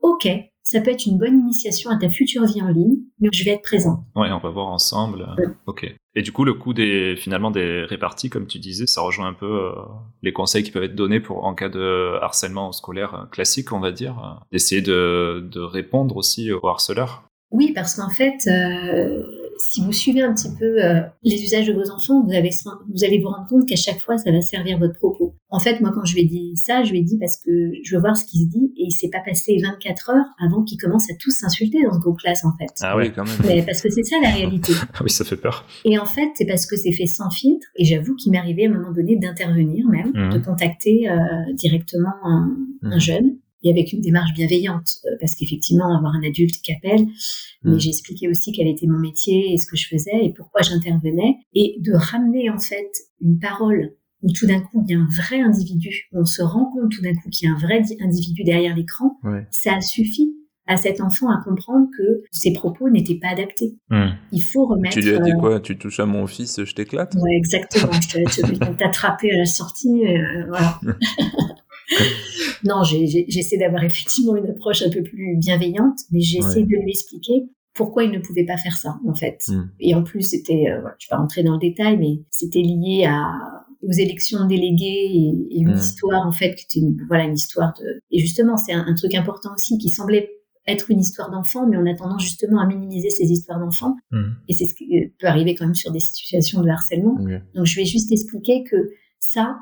E: OK, ça peut être une bonne initiation à ta future vie en ligne, mais je vais être présent.
C: Ouais, on va voir ensemble.
E: Ouais.
C: Ok. Et du coup, le coût des finalement des réparties, comme tu disais, ça rejoint un peu euh, les conseils qui peuvent être donnés pour en cas de harcèlement scolaire classique, on va dire, euh, d'essayer de, de répondre aussi aux harceleurs.
E: Oui, parce qu'en fait, euh, si vous suivez un petit peu euh, les usages de vos enfants, vous, avez, vous allez vous rendre compte qu'à chaque fois, ça va servir votre propos. En fait, moi, quand je lui ai dit ça, je lui ai dit parce que je veux voir ce qui se dit et il s'est pas passé 24 heures avant qu'ils commencent à tous s'insulter dans ce groupe classe, en fait.
C: Ah
B: oui, quand même.
E: Mais parce que c'est ça la réalité.
C: Ah oui, ça fait peur.
E: Et en fait, c'est parce que c'est fait sans filtre. Et j'avoue qu'il m'est arrivé à un moment donné d'intervenir même,
C: Mhm.
E: de contacter euh, directement un, un
B: Mhm.
E: jeune et avec une démarche bienveillante. euh, parce qu'effectivement, avoir un adulte qui appelle, mais
B: Mhm.
E: j'ai expliqué aussi quel était mon métier et ce que je faisais et pourquoi j'intervenais. Et de ramener en fait une parole où tout d'un coup il y a un vrai individu, où on se rend compte tout d'un coup qu'il y a un vrai di- individu derrière l'écran,
B: Ouais.
E: ça suffit à cet enfant à comprendre que ses propos n'étaient pas adaptés.
C: Hmm.
E: Il faut remettre...
B: Tu lui as dit
E: euh,
B: quoi? Tu touches à mon fils, je t'éclate?
E: Ouais, exactement. je te- je vais t'attraper à la sortie. euh, voilà. non, j'essaie d'avoir effectivement une approche un peu plus bienveillante, mais j'essaie
B: Ouais.
E: de lui expliquer pourquoi il ne pouvait pas faire ça, en fait.
B: Mm.
E: Et en plus, c'était, euh, voilà, je vais pas rentrer dans le détail, mais c'était lié à aux élections de délégués et, et une
B: Mm.
E: histoire en fait qui était une, voilà une histoire de et justement c'est un, un truc important aussi qui semblait être une histoire d'enfant mais on a tendance justement à minimiser ces histoires d'enfants
C: Hmm.
E: et c'est ce qui euh, peut arriver quand même sur des situations de harcèlement donc je vais juste expliquer que ça,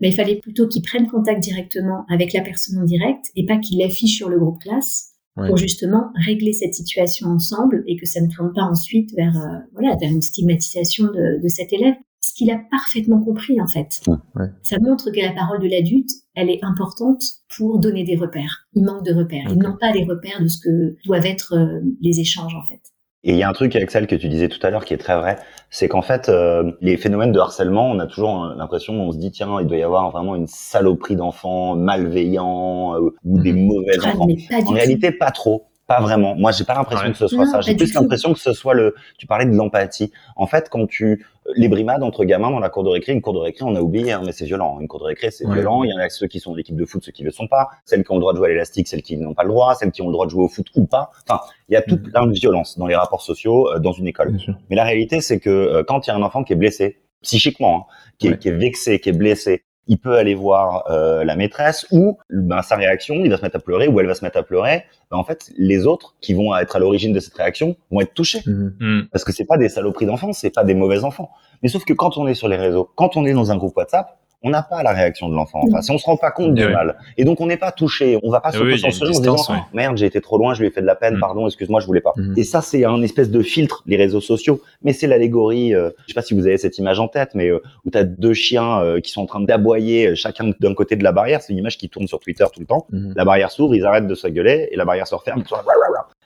E: mais il fallait plutôt qu'il prenne contact directement avec la personne en direct et pas qu'il l'affiche sur le groupe classe
B: Ouais.
E: pour justement régler cette situation ensemble et que ça ne tourne pas ensuite vers euh, voilà vers une stigmatisation de, de cet élève. Ce qu'il a parfaitement compris en fait.
B: Ouais.
E: Ça montre que la parole de l'adulte, elle est importante pour donner des repères. Il manque de repères. Ils
B: Ok.
E: n'ont pas les repères de ce que doivent être euh, les échanges en fait.
D: Et il y a un truc, Axel, que tu disais tout à l'heure qui est très vrai, c'est qu'en fait, euh, les phénomènes de harcèlement, on a toujours euh, l'impression, on se dit, tiens, il doit y avoir vraiment une saloperie d'enfants malveillants euh, ou des
B: Mhm.
D: mauvais
E: Ah,
D: enfants. En
E: tout.
D: réalité, pas trop. Pas vraiment. Moi, j'ai pas l'impression
C: Ouais.
D: que ce soit
E: Non,
D: ça. J'ai plus l'impression que ce soit le. Tu parlais de l'empathie. En fait, quand tu les brimades entre gamins dans la cour de récré, une cour de récré, on a oublié, hein, mais c'est violent. Une cour de récré, c'est
B: Ouais.
D: violent. Il y en a ceux qui sont de l'équipe de foot, ceux qui le sont pas. Celles qui ont le droit de jouer à l'élastique, celles qui n'ont pas le droit. Celles qui ont le droit de jouer au foot ou pas. Enfin, il y a tout
B: Mhm.
D: plein de violence dans les rapports sociaux euh, dans une école.
B: Bien sûr.
D: Mais la réalité, c'est que euh, quand il y a un enfant qui est blessé, psychiquement, hein, qui, est,
B: Ouais.
D: qui est vexé, qui est blessé, il peut aller voir euh, la maîtresse ou ben, sa réaction, il va se mettre à pleurer ou elle va se mettre à pleurer. Ben, en fait, les autres qui vont être à l'origine de cette réaction vont être touchés
B: Mhm.
C: Hmm.
D: parce que c'est pas des saloperies d'enfants, c'est pas des mauvais enfants. Mais sauf que quand on est sur les réseaux, quand on est dans un groupe WhatsApp, on n'a pas la réaction de l'enfant en face. Et on se rend pas compte du
C: oui.
D: mal. Et donc on n'est pas touché. On va pas se
C: oui,
D: censurer en se disant
C: ouais.
D: Oh, merde, j'ai été trop loin, je lui ai fait de la peine,
C: Mm.
D: pardon, excuse-moi, je voulais pas.
B: Mm.
D: Et ça, c'est un espèce de filtre, les réseaux sociaux. Mais c'est l'allégorie. Euh, je sais pas si vous avez cette image en tête, mais euh, où t'as deux chiens euh, qui sont en train d'aboyer euh, chacun d'un côté de la barrière. C'est une image qui tourne sur Twitter tout le temps. La barrière s'ouvre, ils arrêtent de se gueuler et la barrière se referme. ils sont là,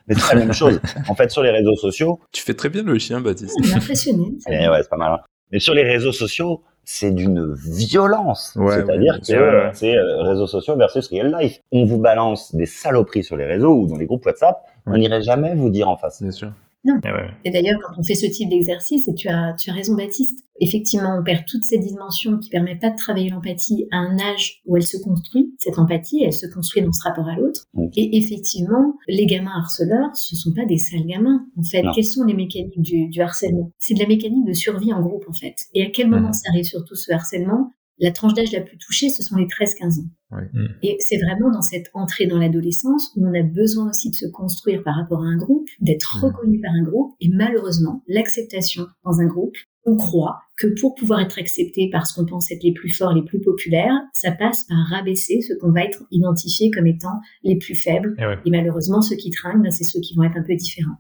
D: Mais c'est la même chose. En fait, sur les réseaux sociaux,
B: Tu fais très bien le chien, Baptiste.
E: Impressionné.
D: eh ouais, c'est pas mal. hein. Mais sur les réseaux sociaux, c'est d'une violence.
B: Ouais,
D: C'est-à-dire que c'est euh, réseaux sociaux versus real life. On vous balance des saloperies sur les réseaux ou dans les groupes WhatsApp, on n'irait jamais vous dire en face.
B: Bien sûr.
C: Eh ouais.
E: Et d'ailleurs, quand on fait ce type d'exercice, et tu as, tu as raison, Baptiste, effectivement, on perd toute cette dimension qui permet pas de travailler l'empathie à un âge où elle se construit, cette empathie, elle se construit dans ce rapport à l'autre. Et effectivement, les gamins harceleurs, ce sont pas des sales gamins. En fait,
D: Non.
E: quelles sont les mécaniques du, du harcèlement? C'est de la mécanique de survie en groupe, en fait. Et à quel moment
B: Mhm.
E: ça arrive surtout ce harcèlement? La tranche d'âge la plus touchée, ce sont les 13-15 ans.
B: Ouais.
C: Mm.
E: Et c'est vraiment dans cette entrée dans l'adolescence où on a besoin aussi de se construire par rapport à un groupe, d'être
B: Mhm.
E: reconnu par un groupe. Et malheureusement, l'acceptation dans un groupe, on croit que pour pouvoir être accepté par ce qu'on pense être les plus forts, les plus populaires, ça passe par rabaisser ceux qu'on va être identifiés comme étant les plus faibles.
C: Eh ouais.
E: Et malheureusement, ceux qui trinquent, ben, c'est ceux qui vont être un peu différents.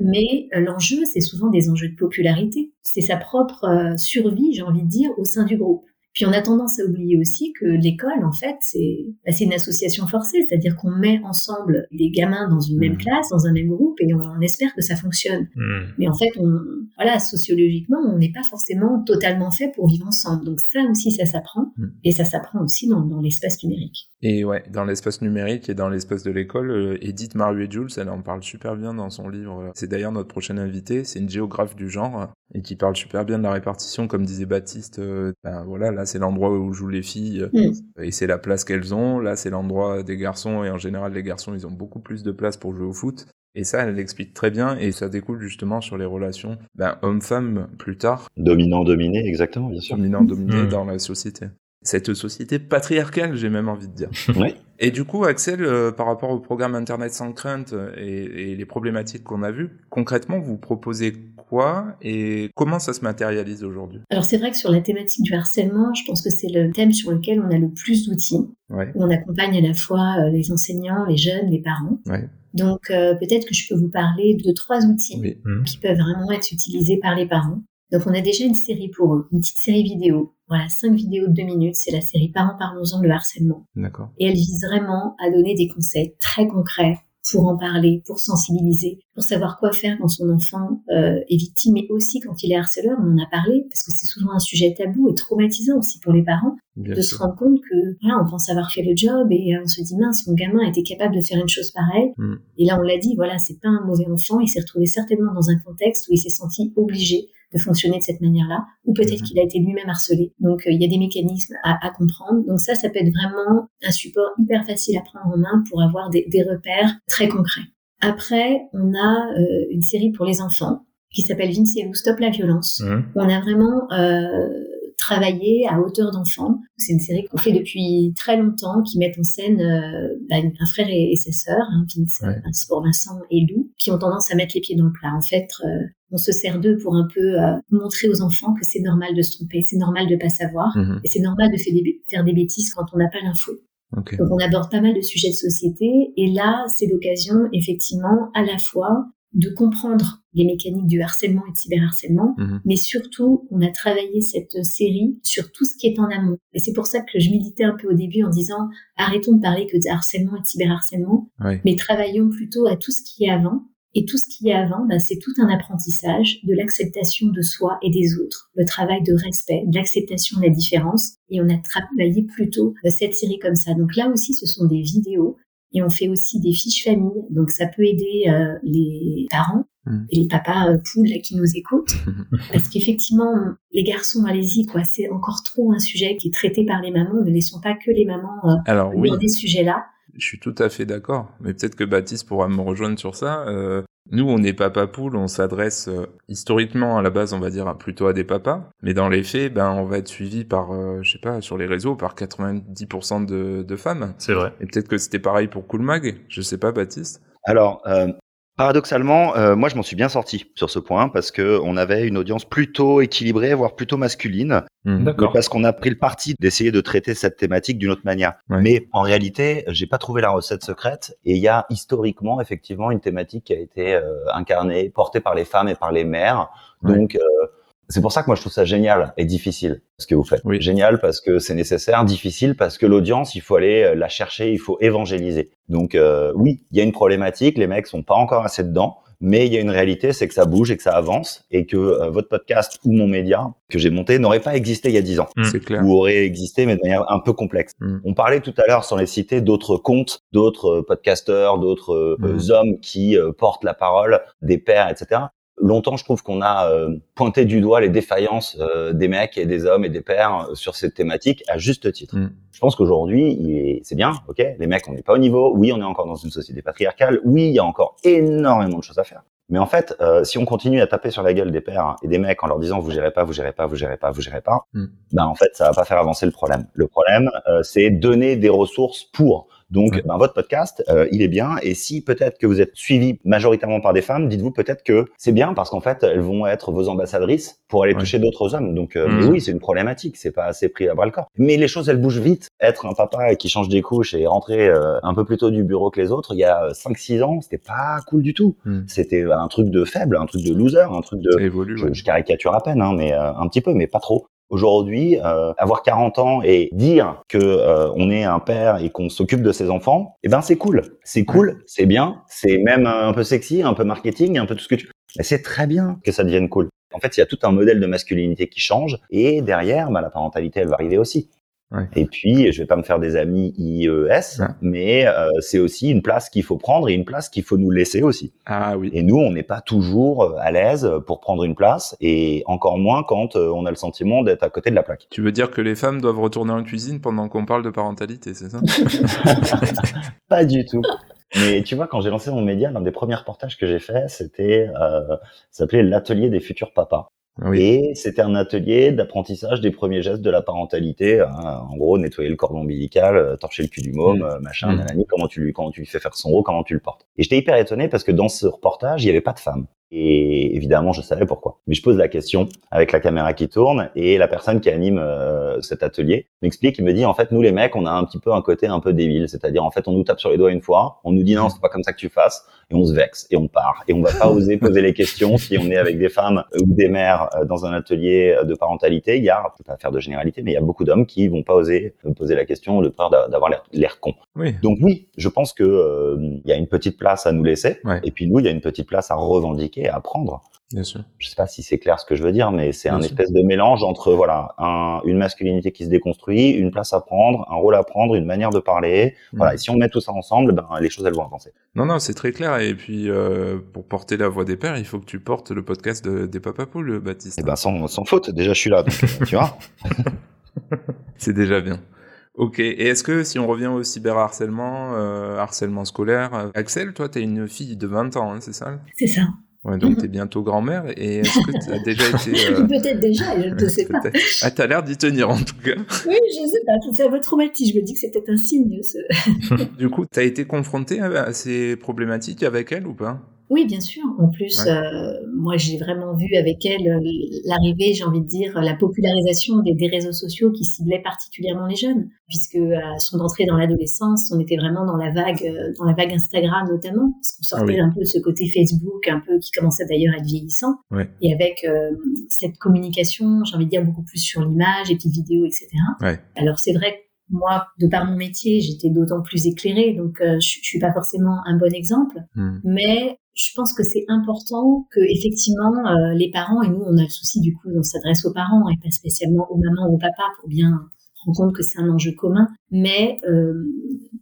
E: Mais euh, l'enjeu, c'est souvent des enjeux de popularité. C'est sa propre euh, survie, j'ai envie de dire, au sein du groupe. Puis on a tendance à oublier aussi que l'école, en fait, c'est bah, une association forcée, c'est-à-dire qu'on met ensemble des gamins dans une même
B: Mhm.
E: classe, dans un même groupe, et on, on espère que ça fonctionne.
C: Hmm.
E: Mais en fait, on, voilà, sociologiquement, on n'est pas forcément totalement fait pour vivre ensemble. Donc ça aussi, ça s'apprend,
B: Mhm.
E: et ça s'apprend aussi dans, dans l'espace numérique.
B: Et ouais, dans l'espace numérique et dans l'espace de l'école, euh, Edith Maruet-Jules, elle en parle super bien dans son livre. C'est d'ailleurs notre prochaine invitée, c'est une géographe du genre et qui parle super bien de la répartition, comme disait Baptiste. ben voilà, là c'est l'endroit où jouent les filles euh,
E: Mm.
B: et c'est la place qu'elles ont. Là c'est l'endroit des garçons et en général les garçons ils ont beaucoup plus de place pour jouer au foot. Et ça, elle l'explique très bien et ça découle justement sur les relations ben, homme-femme plus tard,
D: Dominant, dominé, exactement, bien sûr.
B: dominant-dominé
C: Mm.
B: dans la société. Cette société patriarcale, j'ai même envie de dire. Et du coup, Axel, euh, par rapport au programme Internet sans crainte euh, et, et les problématiques qu'on a vues, concrètement, vous proposez quoi et comment ça se matérialise aujourd'hui?
E: Alors c'est vrai que sur la thématique du harcèlement, je pense que c'est le thème sur lequel on a le plus d'outils.
B: Ouais,
E: on accompagne à la fois euh, les enseignants, les jeunes, les parents.
B: ouais,
E: Donc euh, peut-être que je peux vous parler de trois outils
B: oui.
E: qui peuvent vraiment être utilisés par les parents. Donc on a déjà une série pour eux, une petite série vidéo. Voilà, cinq vidéos de deux minutes, c'est la série Parents parlons-en le harcèlement.
B: D'accord.
E: Et elle vise vraiment à donner des conseils très concrets pour en parler, pour sensibiliser, pour savoir quoi faire quand son enfant euh, est victime, mais aussi quand il est harceleur, on en a parlé, parce que c'est souvent un sujet tabou et traumatisant aussi pour les parents
B: Bien
E: de se rendre compte que voilà, on pense avoir fait le job et euh, on se dit mince, mon gamin était capable de faire une chose pareille.
B: Mm.
E: Et là, on l'a dit, voilà, c'est pas un mauvais enfant. Il s'est retrouvé certainement dans un contexte où il s'est senti obligé de fonctionner de cette manière-là, ou peut-être
B: Mhm.
E: qu'il a été lui-même harcelé. Donc, euh, il y a des mécanismes à, à comprendre. Donc ça, ça peut être vraiment un support hyper facile à prendre en main pour avoir des, des repères très concrets. Après, on a euh, une série pour les enfants qui s'appelle Vince et Lou, Stop la violence.
C: Hmm.
E: On a vraiment euh, travaillé à hauteur d'enfant. C'est une série qu'on fait depuis très longtemps, qui met en scène euh, bah, un frère et, et sa sœur, hein, Vince,
B: Ouais.
E: Vince pour Vincent et Lou, qui ont tendance à mettre les pieds dans le plat. En fait, euh, on se sert d'eux pour un peu euh, montrer aux enfants que c'est normal de se tromper, c'est normal de pas savoir,
B: Mhm.
E: et c'est normal de faire des, faire des bêtises quand on n'a pas l'info. Donc on aborde pas mal de sujets de société et là c'est l'occasion effectivement à la fois de comprendre les mécaniques du harcèlement et du cyberharcèlement,
B: Mhm.
E: mais surtout on a travaillé cette série sur tout ce qui est en amont. Et c'est pour ça que je militais un peu au début en disant arrêtons de parler que de harcèlement et de cyberharcèlement, mais travaillons plutôt à tout ce qui est avant. Et tout ce qui est avant, bah, c'est tout un apprentissage de l'acceptation de soi et des autres, le travail de respect, de l'acceptation de la différence. Et on a travaillé plutôt euh, cette série comme ça. Donc là aussi, ce sont des vidéos Et on fait aussi des fiches famille. Donc ça peut aider euh, les parents
B: Mm.
E: et les papas euh, poules là, qui nous écoutent. Parce qu'effectivement, les garçons, allez-y, quoi. C'est encore trop un sujet qui est traité par les mamans. Ne laissons pas que les mamans euh,
B: Alors oui,
E: dans des sujets-là.
B: je suis tout à fait d'accord. Mais peut-être que Baptiste pourra me rejoindre sur ça. Euh, nous, on n'est papa poule, on s'adresse euh, historiquement à la base, on va dire plutôt à des papas. Mais dans les faits, ben, on va être suivi par, euh, je sais pas, sur les réseaux, par 90% de, de femmes.
C: C'est vrai.
B: Et peut-être que c'était pareil pour Cool Mag. Je sais pas, Baptiste.
D: Alors, euh, paradoxalement, euh, moi, je m'en suis bien sorti sur ce point parce que on avait une audience plutôt équilibrée, voire plutôt masculine.
C: D'accord.
D: parce qu'on a pris le parti d'essayer de traiter cette thématique d'une autre manière.
B: Ouais.
D: Mais en réalité, j'ai pas trouvé la recette secrète et il y a historiquement effectivement une thématique qui a été euh, incarnée, portée par les femmes et par les mères.
B: Ouais.
D: Donc euh, c'est pour ça que moi je trouve ça génial et difficile ce que vous faites.
B: Oui.
D: Génial parce que c'est nécessaire, difficile parce que l'audience, il faut aller euh, la chercher, il faut évangéliser. Donc euh, oui, il y a une problématique, les mecs sont pas encore assez dedans, mais il y a une réalité, c'est que ça bouge et que ça avance et que euh, votre podcast ou mon média que j'ai monté n'aurait pas existé il y a dix ans
C: Mm.
B: C'est clair.
D: ou aurait existé, mais de manière un peu complexe.
B: Mm.
D: On parlait tout à l'heure, sans les citer, d'autres comptes, d'autres euh, podcasteurs, d'autres euh,
B: Mm.
D: hommes qui euh, portent la parole, des pères, etc. Longtemps, je trouve qu'on a euh, pointé du doigt les défaillances euh, des mecs et des hommes et des pères euh, sur cette thématique à juste titre.
B: Mm.
D: Je pense qu'aujourd'hui, c'est bien, ok, les mecs, on n'est pas au niveau. Oui, on est encore dans une société patriarcale. Oui, il y a encore énormément de choses à faire. Mais en fait, euh, si on continue à taper sur la gueule des pères et des mecs en leur disant vous gérez pas, vous gérez pas, vous gérez pas, vous gérez pas,
B: Mm.
D: ben en fait, ça va pas faire avancer le problème. Le problème, euh, c'est donner des ressources pour. Donc,
B: Ouais.
D: ben, votre podcast, euh, il est bien. Et si peut-être que vous êtes suivi majoritairement par des femmes, dites-vous peut-être que c'est bien parce qu'en fait, elles vont être vos ambassadrices pour aller
B: Ouais.
D: toucher d'autres hommes. Donc, euh, mais oui, c'est une problématique. C'est pas assez pris à bras le corps. Mais les choses, elles bougent vite. Être un papa qui change des couches et rentrer euh, un peu plus tôt du bureau que les autres, il y a 5-6 ans, c'était pas cool du tout.
B: Mm.
D: C'était un truc de faible, un truc de loser, un truc de
B: Ça évolue.
D: je,
B: ouais.
D: je caricature à peine, hein, mais euh, un petit peu, mais pas trop. Aujourd'hui, euh, avoir 40 ans et dire que euh, on est un père et qu'on s'occupe de ses enfants, eh ben c'est cool. C'est cool, c'est bien, c'est même un peu sexy, un peu marketing, un peu tout ce que tu. Mais c'est très bien que ça devienne cool. En fait, il y a tout un modèle de masculinité qui change et derrière, bah, la parentalité, elle va arriver aussi.
B: Ouais.
D: Et puis, je vais pas me faire des amis IES,
B: Ouais.
D: mais euh, c'est aussi une place qu'il faut prendre et une place qu'il faut nous laisser aussi.
B: Ah oui.
D: Et nous, on n'est pas toujours euh, à l'aise pour prendre une place, et encore moins quand euh, on a le sentiment d'être à côté de la plaque.
B: Tu veux dire que les femmes doivent retourner en cuisine pendant qu'on parle de parentalité, c'est ça?
D: Pas du tout. Mais tu vois, quand j'ai lancé mon média, l'un des premiers reportages que j'ai fait, c'était, euh, ça s'appelait l'atelier des futurs papas.
B: Oui.
D: Et c'était un atelier d'apprentissage des premiers gestes de la parentalité. hein. en gros, nettoyer le cordon ombilical, euh, torcher le cul du môme,
B: Mm.
D: euh, machin,
B: Mm.
D: nanani, comment tu lui, comment tu lui fais faire son haut, comment tu le portes. Et j'étais hyper étonné parce que dans ce reportage, il n'y avait pas de femme. Et évidemment, je savais pourquoi. Mais je pose la question avec la caméra qui tourne et la personne qui anime euh, cet atelier m'explique, il me dit en fait nous les mecs, on a un petit peu un côté un peu débile, c'est-à-dire en fait on nous tape sur les doigts une fois, on nous dit non c'est pas comme ça que tu fasses et on se vexe et on part et on va pas oser poser les questions si on est avec des femmes ou des mères euh, dans un atelier de parentalité. Il y a, faut pas faire de généralité, mais il y a beaucoup d'hommes qui vont pas oser euh, poser la question de peur d'a- d'avoir l'air- con.
B: Oui.
D: Donc oui, je pense que euh, il y a une petite place à nous laisser
B: Ouais.
D: et puis nous il y a une petite place à revendiquer, à prendre
B: Bien sûr.
D: je sais pas si c'est clair ce que je veux dire, mais c'est un
B: sûr.
D: espèce de mélange entre voilà un, une masculinité qui se déconstruit, une place à prendre, un rôle à prendre, une manière de parler. Voilà. Et si on met tout ça ensemble, ben les choses elles vont avancer.
B: Non, non, c'est très clair. Et puis, euh, pour porter la voix des pères, il faut que tu portes le podcast de- des papapoules, Baptiste.
D: Et ben sans, sans faute. Déjà je suis là, donc, euh, tu vois.
B: C'est déjà bien. Ok. Et est-ce que si on revient au cyberharcèlement, euh, harcèlement scolaire, euh, Axel, toi, t'es une fille de 20 ans, hein, c'est ça?
E: C'est ça.
B: Ouais, donc t'es bientôt grand-mère. Et est-ce que t'as déjà été... euh,
E: Peut-être déjà, je ne sais pas.
B: Ah, t'as l'air d'y tenir en tout cas.
E: Oui, je sais pas. C'est un peu traumatique. Je me dis que c'est peut-être un signe. Ce...
B: Du coup, t'as été confronté à à ces problématiques avec elle ou pas?
E: Oui, bien sûr. En plus,
B: Ouais.
E: euh, moi, j'ai vraiment vu avec elle euh, l'arrivée, j'ai envie de dire, la popularisation des, des réseaux sociaux qui ciblaient particulièrement les jeunes, puisque à son entrée dans l'adolescence, on était vraiment dans la vague, euh, dans la vague Instagram notamment, parce qu'on sortait
B: Ah oui.
E: un peu de ce côté Facebook, un peu qui commençait d'ailleurs à être vieillissant,
B: Ouais.
E: et avec euh, cette communication, j'ai envie de dire beaucoup plus sur l'image, et puis vidéo, etc.
B: Ouais.
E: Alors c'est vrai que moi, de par mon métier, j'étais d'autant plus éclairée, donc euh, je, je suis pas forcément un bon exemple.
B: Hmm.
E: Mais je pense que c'est important que effectivement euh, les parents et nous on a le souci du coup on s'adresse aux parents et pas spécialement aux mamans ou aux papas pour bien rendre compte que c'est un enjeu commun. Mais euh,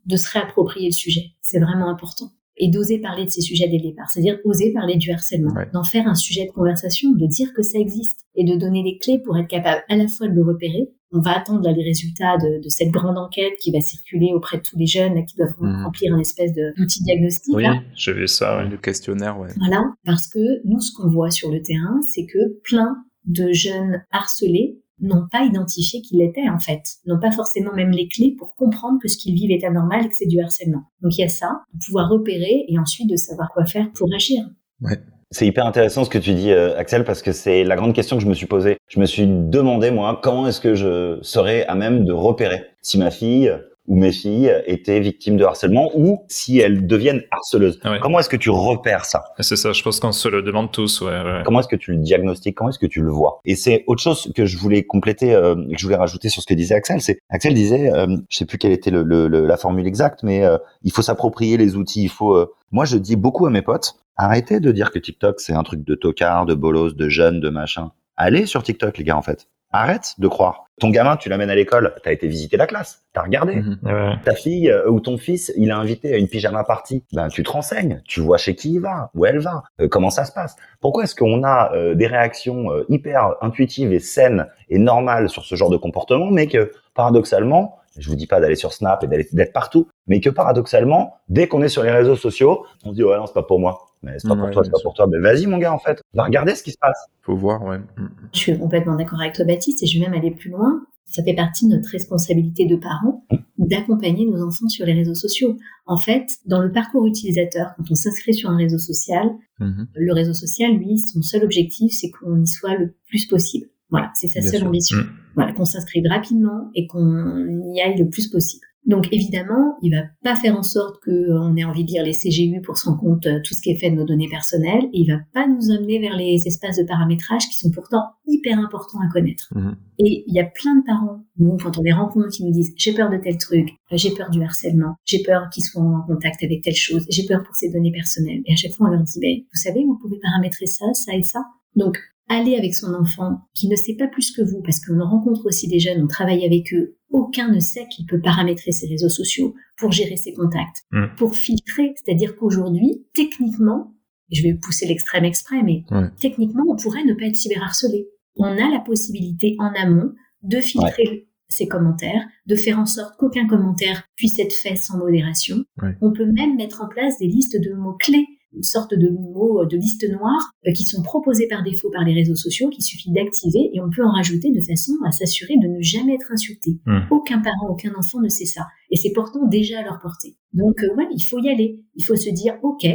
E: de se réapproprier le sujet. C'est vraiment important et d'oser parler de ces sujets dès le départ, c'est-à-dire oser parler du harcèlement, d'en faire un sujet de conversation, de dire que ça existe et de donner les clés pour être capable à la fois de le repérer. On va attendre là, les résultats de, de, cette grande enquête qui va circuler auprès de tous les jeunes là, qui doivent mhm. remplir un espèce d'outil diagnostic.
C: Oui, j'ai vu ça, le questionnaire. Ouais.
E: Voilà, parce que nous, ce qu'on voit sur le terrain, c'est que plein de jeunes harcelés n'ont pas identifié qu'ils l'étaient en fait, n'ont pas forcément même les clés pour comprendre que ce qu'ils vivent est anormal et que c'est du harcèlement. Donc il y a ça, de pouvoir repérer et ensuite de savoir quoi faire pour agir.
D: Ouais. C'est hyper intéressant ce que tu dis, euh, Axel, parce que c'est la grande question que je me suis posée. Je me suis demandé, moi, comment est-ce que je serais à même de repérer si ma fille ou mes filles étaient victimes de harcèlement ou si elles deviennent harceleuses. Comment est-ce que tu repères ça?
C: C'est ça, je pense qu'on se le demande tous. Ouais, ouais.
D: Comment est-ce que tu le diagnostiques? Comment est-ce que tu le vois? Et c'est autre chose que je voulais compléter, euh, que je voulais rajouter sur ce que disait Axel. C'est Axel disait, euh, je sais plus quelle était le, le, la formule exacte, mais euh, il faut s'approprier les outils. Il faut. Euh, moi, je dis beaucoup à mes potes, arrêtez de dire que TikTok c'est un truc de tocard, de bolos, de jeunes, de machin. Allez sur TikTok, les gars, en fait. Arrête de croire. Ton gamin, tu l'amènes à l'école, t'as été visiter la classe, t'as regardé. Mhm. Ta fille euh, ou ton fils, il a invité à une pyjama party. Ben, tu te renseignes, tu vois chez qui il va, où elle va, euh, comment ça se passe. Pourquoi est-ce qu'on a euh, des réactions hyper intuitives et saines et normales sur ce genre de comportement, mais que paradoxalement, je vous dis pas d'aller sur Snap et d'être partout, mais que paradoxalement, dès qu'on est sur les réseaux sociaux, on se dit ouais non c'est pas pour moi, mais c'est pas pour toi, c'est pas pour toi. Mais vas-y mon gars en fait, va regarder ce qui se passe.
B: Faut voir ouais.
E: Je suis complètement d'accord avec toi Baptiste et je vais même aller plus loin. Ça fait partie de notre responsabilité de parents d'accompagner nos enfants sur les réseaux sociaux. En fait, dans le parcours utilisateur, quand on s'inscrit sur un réseau social, mmh. le réseau social, lui, son seul objectif, c'est qu'on y soit le plus possible. Voilà, c'est sa seule ambition. Mmh. Voilà, qu'on s'inscrive rapidement et qu'on y aille le plus possible. Donc évidemment, il va pas faire en sorte qu'on ait envie de lire les CGU pour se rendre compte euh, tout ce qui est fait de nos données personnelles, et il va pas nous amener vers les espaces de paramétrage qui sont pourtant hyper importants à connaître. Mhm. Et il y a plein de parents, nous, quand on les rencontre, qui nous disent j'ai peur de tel truc, euh, j'ai peur du harcèlement, j'ai peur qu'ils soient en contact avec telle chose, j'ai peur pour ces données personnelles. Et à chaque fois, on leur dit ben, vous savez, vous pouvez paramétrer ça, ça et ça? Donc aller avec son enfant qui ne sait pas plus que vous, parce qu'on rencontre aussi des jeunes, on travaille avec eux, aucun ne sait qu'il peut paramétrer ses réseaux sociaux pour gérer ses contacts, mm. pour filtrer. C'est-à-dire qu'aujourd'hui, techniquement, je vais pousser l'extrême exprès, mais techniquement, on pourrait ne pas être cyberharcelé. On a la possibilité en amont de filtrer ses commentaires, de faire en sorte qu'aucun commentaire puisse être fait sans modération. On peut même mettre en place des listes de mots-clés une sorte de mots de liste noire euh, qui sont proposés par défaut par les réseaux sociaux qu'il suffit d'activer et on peut en rajouter de façon à s'assurer de ne jamais être insulté. Hmm. Aucun parent, aucun enfant ne sait ça. Et c'est pourtant déjà à leur portée. Donc euh, ouais, il faut y aller. Il faut se dire, OK,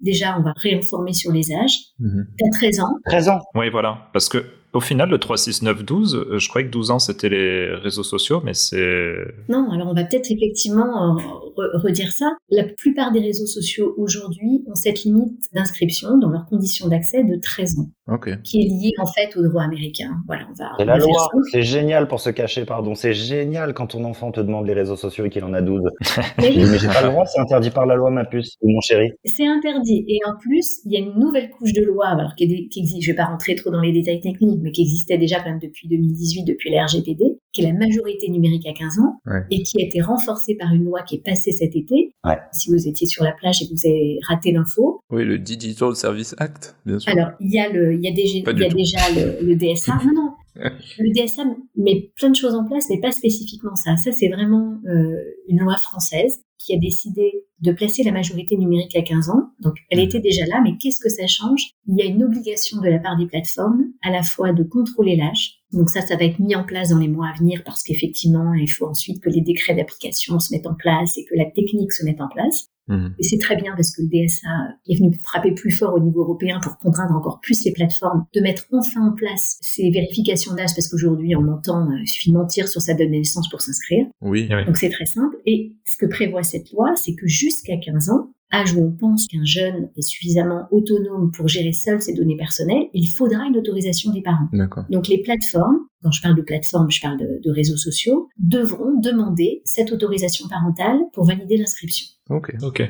E: déjà on va réinformer sur les âges. Mmh. T'as 13 ans.
D: 13 ans.
C: Oui, voilà. Parce que au final, le 36912, euh, je croyais que 12 ans c'était les réseaux sociaux, mais c'est.
E: Non, alors on va peut-être effectivement euh, redire ça. La plupart des réseaux sociaux aujourd'hui ont cette limite d'inscription dans leurs conditions d'accès de 13 ans. Qui est liée en fait au droit américain. Voilà, on va.
D: C'est la loi. C'est génial pour se cacher, pardon. C'est génial quand ton enfant te demande les réseaux sociaux et qu'il en a 12. mais, mais j'ai pas le droit, c'est interdit par la loi, ma puce, ou mon chéri.
E: C'est interdit. Et en plus, il y a une nouvelle couche de loi, alors qui, qui existe. Je vais pas rentrer trop dans les détails techniques mais qui existait déjà quand même depuis 2018, depuis la RGPD, qui est la majorité numérique à 15 ans, et qui a été renforcée par une loi qui est passée cet été. Si vous étiez sur la plage et que vous avez raté l'info.
B: Oui, le Digital Service Act, bien sûr.
E: Alors, il y a, le, il y a, déjà, il y a déjà le, le DSA. non, non, le DSA met plein de choses en place, mais pas spécifiquement ça. Ça, c'est vraiment euh, une loi française qui a décidé de placer la majorité numérique à 15 ans. Donc, elle mmh. était déjà là, mais qu'est-ce que ça change? Il y a une obligation de la part des plateformes à la fois de contrôler l'âge. Donc ça, ça va être mis en place dans les mois à venir parce qu'effectivement, il faut ensuite que les décrets d'application se mettent en place et que la technique se mette en place. Mhm. Et c'est très bien parce que le DSA est venu frapper plus fort au niveau européen pour contraindre encore plus les plateformes de mettre enfin en place ces vérifications d'âge parce qu'aujourd'hui on entend euh, il suffit de mentir sur sa date de naissance pour s'inscrire.
B: Oui.
E: Donc c'est très simple. Et ce que prévoit cette loi, c'est que jusqu'à 15 ans, âge où on pense qu'un jeune est suffisamment autonome pour gérer seul ses données personnelles, il faudra une autorisation des parents. Donc les plateformes, quand je parle de plateformes, je parle de, réseaux sociaux, devront demander cette autorisation parentale pour valider l'inscription.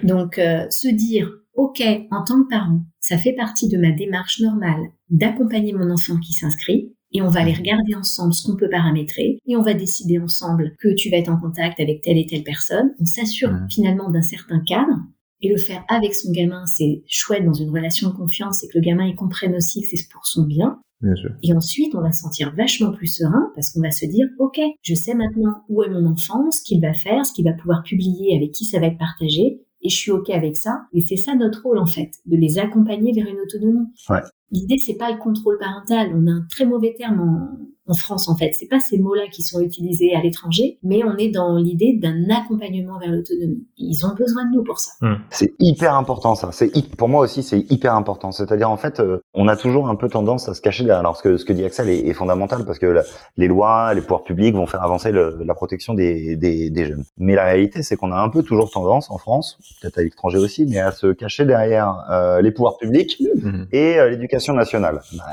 E: Donc euh, se dire, OK, en tant que parent, ça fait partie de ma démarche normale d'accompagner mon enfant qui s'inscrit, et on va aller regarder ensemble ce qu'on peut paramétrer et on va décider ensemble que tu vas être en contact avec telle et telle personne. On s'assure finalement d'un certain cadre et le faire avec son gamin, c'est chouette dans une relation de confiance et que le gamin il comprenne aussi que c'est pour son bien.
B: Bien sûr.
E: Et ensuite, on va se sentir vachement plus serein parce qu'on va se dire, OK, je sais maintenant où est mon enfant, ce qu'il va faire, ce qu'il va pouvoir publier, avec qui ça va être partagé, et je suis OK avec ça. Et c'est ça notre rôle, en fait, de les accompagner vers une autonomie.
D: Ouais.
E: L'idée, c'est pas le contrôle parental. On a un très mauvais terme en, en France, en fait. C'est pas ces mots-là qui sont utilisés à l'étranger, mais on est dans l'idée d'un accompagnement vers l'autonomie. Ils ont besoin de nous pour ça.
D: C'est hyper important ça. C'est pour moi aussi c'est hyper important. C'est-à-dire en fait euh, on a toujours un peu tendance à se cacher derrière. Alors ce que ce que dit Axel est, est fondamental parce que la- les lois, les pouvoirs publics vont faire avancer le- la protection des, des, des jeunes. Mais la réalité c'est qu'on a un peu toujours tendance en France, peut-être à l'étranger aussi, mais à se cacher derrière euh, les pouvoirs publics
B: Mhm.
D: et euh, l'éducation nationale. Bah,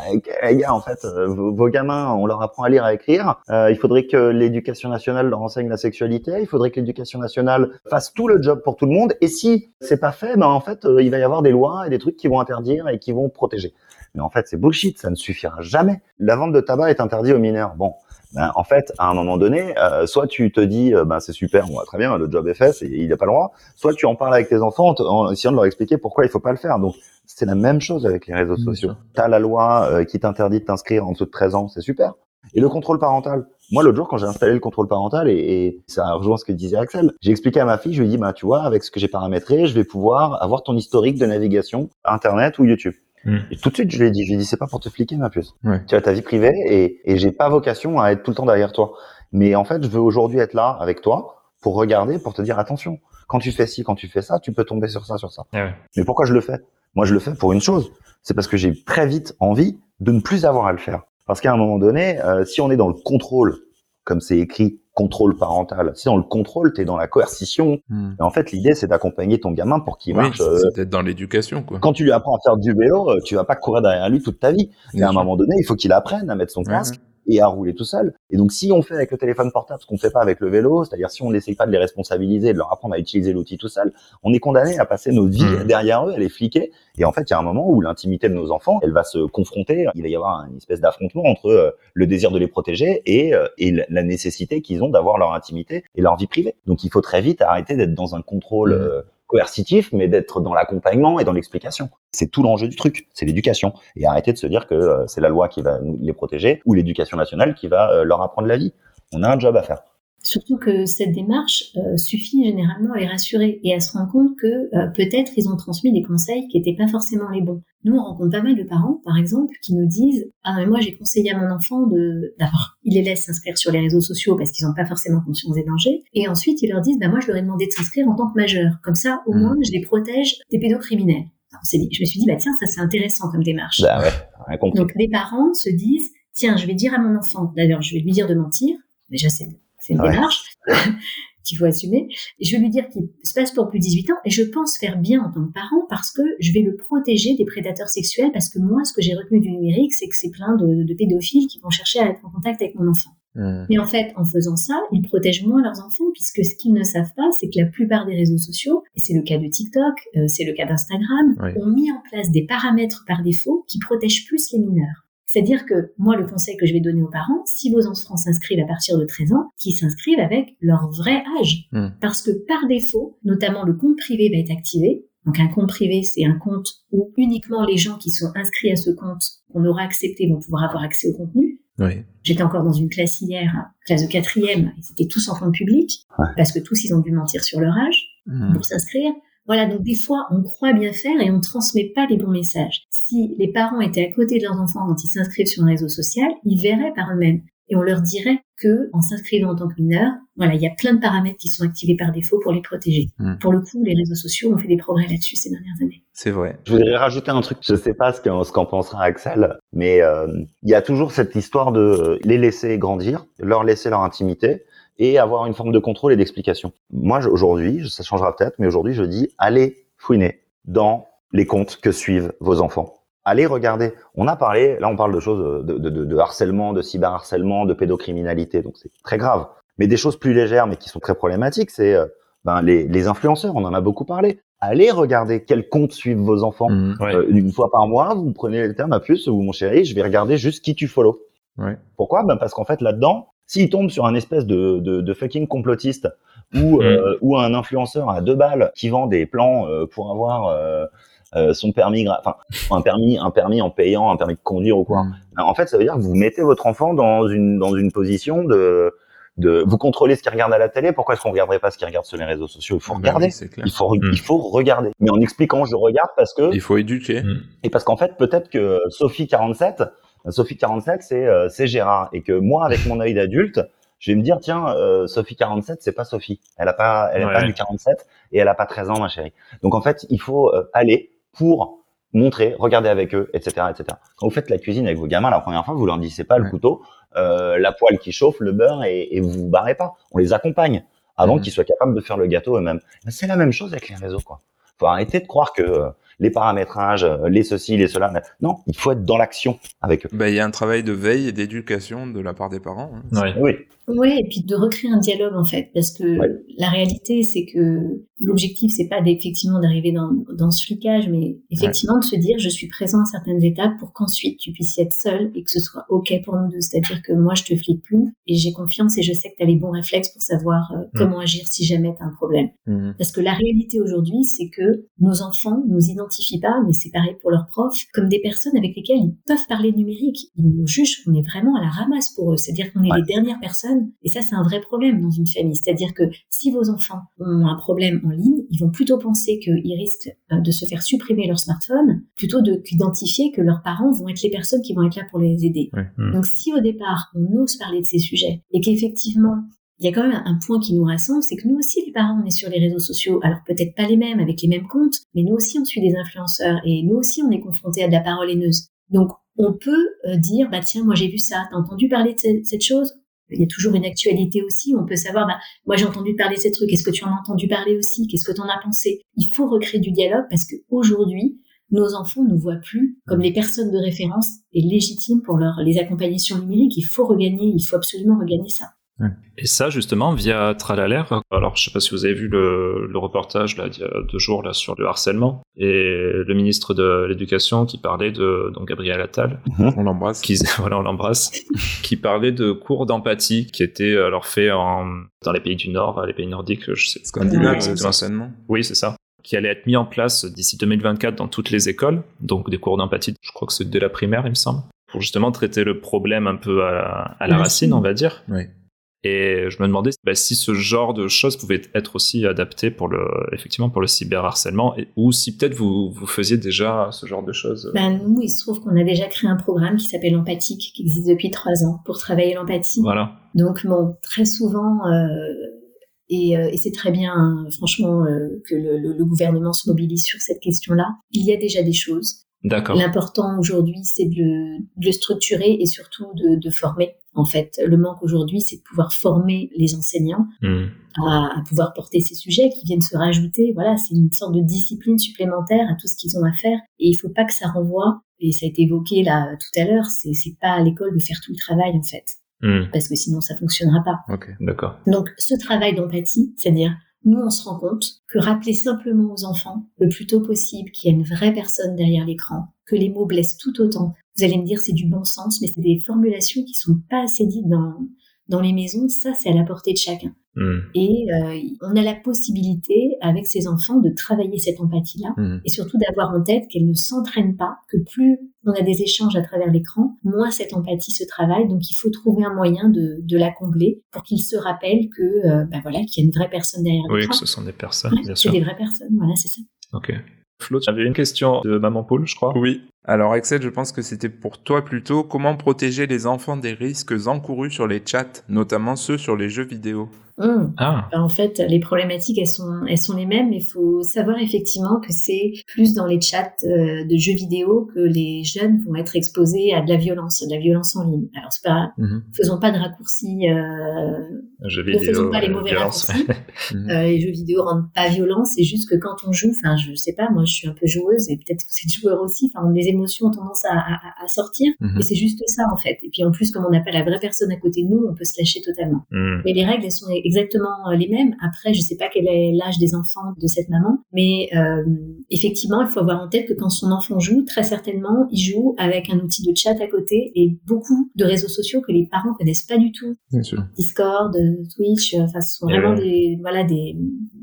D: les gars, en fait, euh, vos, vos gamins, on leur apprend à lire, à écrire. Euh, il faudrait que l'éducation nationale leur enseigne la sexualité. Il faudrait que l'éducation nationale fasse tout le job pour tout le monde. Et si c'est pas fait, ben en fait, euh, il va y avoir des lois et des trucs qui vont interdire et qui vont protéger. Mais en fait, c'est bullshit. Ça ne suffira jamais. La vente de tabac est interdite aux mineurs. Bon. Ben, en fait, à un moment donné, euh, soit tu te dis, euh, ben c'est super, bon, très bien, le job est fait, c'est- il n'a pas le droit. Soit tu en parles avec tes enfants en, essayant de leur expliquer pourquoi il faut pas le faire. Donc c'est la même chose avec les réseaux sociaux.
B: sûr.
D: T'as la loi euh, qui t'interdit de t'inscrire en dessous de 13 ans, c'est super. Et le contrôle parental. Moi, l'autre jour, quand j'ai installé le contrôle parental, et, et ça rejoint ce que disait Axel, j'ai expliqué à ma fille, je lui ai dit, bah, tu vois, avec ce que j'ai paramétré, je vais pouvoir avoir ton historique de navigation, Internet ou YouTube.
C: Hmm.
D: Et tout de suite, je lui ai dit, je lui ai dit, c'est pas pour te fliquer, ma puce.
B: Ouais.
D: Tu as ta vie privée et, et j'ai pas vocation à être tout le temps derrière toi. Mais en fait, je veux aujourd'hui être là avec toi pour regarder, pour te dire, attention, quand tu fais ci, quand tu fais ça, tu peux tomber sur ça, sur ça.
C: Ah ouais.
D: Mais pourquoi je le fais? Moi, je le fais pour une chose. C'est parce que j'ai très vite envie de ne plus avoir à le faire. Parce qu'à un moment donné, euh, si on est dans le contrôle, comme c'est écrit contrôle parental, si dans le contrôle, tu es dans la coercition. Et en fait, l'idée, c'est d'accompagner ton gamin pour qu'il
B: Oui,
D: marche.
B: c'est
D: euh,
B: c'est peut-être dans l'éducation, quoi.
D: quand tu lui apprends à faire du vélo, euh, tu vas pas courir derrière lui toute ta vie. Et à un moment donné, il faut qu'il apprenne à mettre son casque et à rouler tout seul. Et donc, si on fait avec le téléphone portable ce qu'on fait pas avec le vélo, c'est-à-dire si on n'essaye pas de les responsabiliser, de leur apprendre à utiliser l'outil tout seul, on est condamné à passer notre vie
B: Mhm.
D: derrière eux, à les fliquer. Et en fait, il y a un moment où l'intimité de nos enfants, elle va se confronter. Il va y avoir une espèce d'affrontement entre euh, le désir de les protéger et, euh, et la- nécessité qu'ils ont d'avoir leur intimité et leur vie privée. Donc, il faut très vite arrêter d'être dans un contrôle
B: Mhm.
D: euh, coercitif, mais d'être dans l'accompagnement et dans l'explication. C'est tout l'enjeu du truc, c'est l'éducation. Et arrêter de se dire que euh, c'est la loi qui va les protéger ou l'éducation nationale qui va euh, leur apprendre la vie. On a un job à faire.
E: Surtout que cette démarche euh, suffit généralement à les rassurer et à se rendre compte que euh, peut-être ils ont transmis des conseils qui n'étaient pas forcément les bons. Nous, on rencontre pas mal de parents, par exemple, qui nous disent Ah, mais moi, j'ai conseillé à mon enfant de. D'abord, ils les laissent s'inscrire sur les réseaux sociaux parce qu'ils n'ont pas forcément conscience des dangers. Et ensuite, ils leur disent Bah, moi, je leur ai demandé de s'inscrire en tant que majeur. Comme ça, au
B: Mhm.
E: moins, je les protège des pédocriminels. Je me suis dit Bah, tiens, ça, c'est intéressant comme démarche.
D: Bah ouais.
E: Donc les parents se disent tiens, je vais dire à mon enfant, d'ailleurs, je vais lui dire de mentir. Déjà, c'est c'est une
D: Ouais.
E: démarche qu'il faut assumer. Et je vais lui dire qu'il se passe pour plus de 18 ans et je pense faire bien en tant que parent parce que je vais le protéger des prédateurs sexuels parce que moi, ce que j'ai retenu du numérique, c'est que c'est plein de, de pédophiles qui vont chercher à être en contact avec mon enfant. Mais en fait, en faisant ça, ils protègent moins leurs enfants puisque ce qu'ils ne savent pas, c'est que la plupart des réseaux sociaux, et c'est le cas de TikTok, euh, c'est le cas d'Instagram,
B: Oui.
E: ont mis en place des paramètres par défaut qui protègent plus les mineurs. C'est-à-dire que moi, le conseil que je vais donner aux parents, si vos enfants s'inscrivent à partir de 13 ans, qu'ils s'inscrivent avec leur vrai âge.
B: Hmm.
E: Parce que par défaut, notamment le compte privé va être activé. Donc un compte privé, c'est un compte où uniquement les gens qui sont inscrits à ce compte qu'on aura accepté vont pouvoir avoir accès au contenu.
B: Oui.
E: J'étais encore dans une classe hier, classe de quatrième, ils étaient tous en compte public,
D: Ouais.
E: parce que tous ils ont dû mentir sur leur âge
B: Mhm.
E: pour s'inscrire. Voilà, donc des fois, on croit bien faire et on ne transmet pas les bons messages. Si les parents étaient à côté de leurs enfants quand ils s'inscrivent sur un réseau social, ils verraient par eux-mêmes. Et on leur dirait que, en s'inscrivant en tant que mineur, voilà, il y a plein de paramètres qui sont activés par défaut pour les protéger.
B: Mm.
E: Pour le coup, les réseaux sociaux ont fait des progrès là-dessus ces dernières années.
B: C'est vrai.
D: Je voudrais rajouter un truc. Je sais pas ce qu'en pensera Axel, mais euh, il y a toujours cette histoire de les laisser grandir, leur laisser leur intimité et avoir une forme de contrôle et d'explication. Moi, aujourd'hui, ça changera peut-être, mais aujourd'hui, je dis allez fouiner dans les comptes que suivent vos enfants. Allez regarder. On a parlé, là, on parle de choses de, de, de, de harcèlement, de cyberharcèlement, de pédocriminalité, donc c'est très grave. Mais des choses plus légères, mais qui sont très problématiques, c'est euh, ben, les, les influenceurs. On en a beaucoup parlé. Allez regarder quels comptes suivent vos enfants.
C: Ouais.
D: Euh, une fois par mois, vous prenez le terme à plus, ou mon chéri, je vais regarder juste qui tu follow.
B: Ouais.
D: Pourquoi? Ben Parce qu'en fait, là-dedans, s'il tombe sur un espèce de, de, de fucking complotiste ou,
C: Mm.
D: euh, ou un influenceur à deux balles qui vend des plans euh, pour avoir euh, euh, son permis, enfin un permis, un permis en payant, un permis de conduire ou quoi.
B: Mm.
D: Ben, En fait, ça veut dire que vous mettez votre enfant dans une dans une position de de vous contrôlez ce qu'il regarde à la télé. Pourquoi est-ce qu'on regarderait pas ce qu'il regarde sur les réseaux sociaux? Il faut
B: Bah
D: regarder.
B: oui, c'est clair.
D: Il faut,
C: Mm.
D: il faut regarder. Mais en expliquant, je regarde parce que,
B: Il faut éduquer.
D: et parce qu'en fait, peut-être que Sophie 47, Sophie 47, c'est, euh, c'est Gérard. Et que moi, avec mon œil d'adulte, je vais me dire, tiens, euh, Sophie 47, c'est pas Sophie. Elle a pas, elle est
C: Ouais.
D: pas du 47 et elle a pas 13 ans, ma chérie. Donc, en fait, il faut euh, aller pour montrer, regarder avec eux, etc., etc. Quand vous faites la cuisine avec vos gamins la première fois, vous leur c'est pas le
B: Ouais.
D: couteau, euh, la poêle qui chauffe, le beurre et, et vous vous barrez pas. On les accompagne avant
B: Mhm.
D: qu'ils soient capables de faire le gâteau eux-mêmes. Ben, C'est la même chose avec les réseaux, quoi. Faut arrêter de croire que euh, les paramétrages, euh, les ceci, les cela. Non, il faut être dans l'action avec eux.
B: Bah, il y a un travail de veille et d'éducation de la part des parents. hein.
C: Ouais.
D: Oui.
E: Ouais, et puis de recréer un dialogue en fait, parce que
D: Ouais.
E: la réalité c'est que l'objectif c'est pas d'effectivement d'arriver dans, dans ce flicage, mais effectivement de se dire je suis présent à certaines étapes pour qu'ensuite tu puisses y être seul et que ce soit ok pour nous deux, c'est-à-dire que moi je te flique plus et j'ai confiance et je sais que tu as les bons réflexes pour savoir euh, comment agir si jamais tu as un problème.
B: Mhm.
E: Parce que la réalité aujourd'hui, c'est que nos enfants nous identifient pas, mais c'est pareil pour leurs profs, comme des personnes avec lesquelles ils peuvent parler numérique. Ils nous jugent, on est vraiment à la ramasse pour eux. C'est-à-dire qu'on est
D: Ouais.
E: les dernières personnes. Et ça, c'est un vrai problème dans une famille. C'est-à-dire que si vos enfants ont un problème en ligne, ils vont plutôt penser qu'ils risquent euh, de se faire supprimer leur smartphone, plutôt de qu'identifier que leurs parents vont être les personnes qui vont être là pour les aider.
B: Ouais.
C: Mm.
E: Donc si au départ, on ose parler de ces sujets et qu'effectivement, il y a quand même un point qui nous rassemble, c'est que nous aussi, les parents, on est sur les réseaux sociaux. Alors peut-être pas les mêmes, avec les mêmes comptes, mais nous aussi, on suit des influenceurs et nous aussi, on est confrontés à de la parole haineuse. Donc on peut euh, dire, bah tiens, moi j'ai vu ça, t'as entendu parler de ce- cette chose? Il y a toujours une actualité aussi, on peut savoir, bah moi j'ai entendu parler de ces trucs, est-ce que tu en as entendu parler aussi Qu'est-ce que tu en as pensé? Il faut recréer du dialogue parce que aujourd'hui, nos enfants ne nous voient plus comme les personnes de référence et légitimes pour leur, les accompagner sur. Il faut regagner, il faut absolument regagner ça.
C: Et ça, justement, via Tralaler. Alors, je sais pas si vous avez vu le, le reportage là, d'il y a deux jours là, sur le harcèlement et le ministre de l'Éducation qui parlait de donc Gabriel Attal,
B: On l'embrasse.
C: qui voilà, on l'embrasse, qui parlait de cours d'empathie qui étaient alors faits en, dans les pays du Nord, les pays nordiques, je sais.
B: Scandinave,
C: exactement. Oui, c'est ça. Qui allait être mis en place d'ici 2024 dans toutes les écoles, donc des cours d'empathie. Je crois que c'est dès la primaire, il me semble, pour justement traiter le problème un peu à, à la racine, on va dire.
B: Oui.
C: Et je me demandais bah, si ce genre de choses pouvait être aussi adapté pour le, effectivement, pour le cyberharcèlement, et, ou si peut-être vous, vous faisiez déjà ce genre de choses.
E: Ben, nous, il se trouve qu'on a déjà créé un programme qui s'appelle Empathique, qui existe depuis trois ans, pour travailler l'empathie.
C: Voilà.
E: Donc, bon, très souvent, euh, et, euh, et c'est très bien, hein, franchement, euh, que le, le- le gouvernement se mobilise sur cette question-là. Il y a déjà des choses.
C: D'accord.
E: L'important aujourd'hui, c'est de, le- de le structurer et surtout de, de former. En fait, le manque aujourd'hui, c'est de pouvoir former les enseignants
C: Hmm.
E: à, à pouvoir porter ces sujets qui viennent se rajouter. Voilà, c'est une sorte de discipline supplémentaire à tout ce qu'ils ont à faire. Et il faut pas que ça renvoie, et ça a été évoqué là tout à l'heure, c'est, c'est pas à l'école de faire tout le travail en fait,
C: Hmm.
E: parce que sinon ça fonctionnera pas.
B: Ok.
C: D'accord.
E: Donc ce travail d'empathie, c'est-à-dire nous on se rend compte que rappeler simplement aux enfants le plus tôt possible qu'il y a une vraie personne derrière l'écran, que les mots blessent tout autant. Vous allez me dire c'est du bon sens, mais c'est des formulations qui sont pas assez dites dans dans les maisons. Ça c'est à la portée de chacun.
C: Hmm.
E: Et euh, on a la possibilité, avec ses enfants, de travailler cette empathie-là
B: Mhm.
E: et surtout d'avoir en tête qu'elle ne s'entraîne pas, que plus on a des échanges à travers l'écran, moins cette empathie se travaille. Donc il faut trouver un moyen de, de la combler pour qu'il se rappelle que, euh, ben voilà, qu'il y a une vraie personne derrière
C: Oui, que ce sont des personnes,
E: Ouais,
C: bien
E: c'est
C: sûr.
E: des vraies personnes, voilà, c'est ça.
C: Ok. Flo, tu avais une question de Maman Paul, je crois?
B: Oui. Alors, Axel, je pense que c'était pour toi plutôt. Comment protéger les enfants des risques encourus sur les chats, notamment ceux sur les jeux vidéo?
E: Hum.
C: Ah,
E: En fait, les problématiques, elles sont, elles sont les mêmes, mais il faut savoir effectivement que c'est plus dans les chats euh, de jeux vidéo que les jeunes vont être exposés à de la violence, de la violence en ligne. Alors, c'est pas, faisons pas de raccourcis, euh,
C: jeux
E: ne
C: vidéo.
E: faisons pas les
C: euh,
E: mauvais
C: violence.
E: raccourcis.
B: Mhm.
E: Euh, les jeux vidéo rendent pas violents, c'est juste que quand on joue, enfin, je sais pas, moi, je suis un peu joueuse et peut-être que vous êtes joueur aussi, enfin, on ne les émotions ont tendance à, à, à sortir.
B: Mhm.
E: Et c'est juste ça, en fait. Et puis en plus, comme on n'a pas la vraie personne à côté de nous, on peut se lâcher totalement.
C: Hmm.
E: Mais les règles, elles sont exactement euh, les mêmes. Après, je sais pas quel est l'âge des enfants de cette maman, mais euh, effectivement, il faut avoir en tête que quand son enfant joue, très certainement, il joue avec un outil de chat à côté et beaucoup de réseaux sociaux que les parents connaissent pas du tout.
B: Bien sûr.
E: Discord, euh, Twitch, enfin, ce sont vraiment des, voilà, des,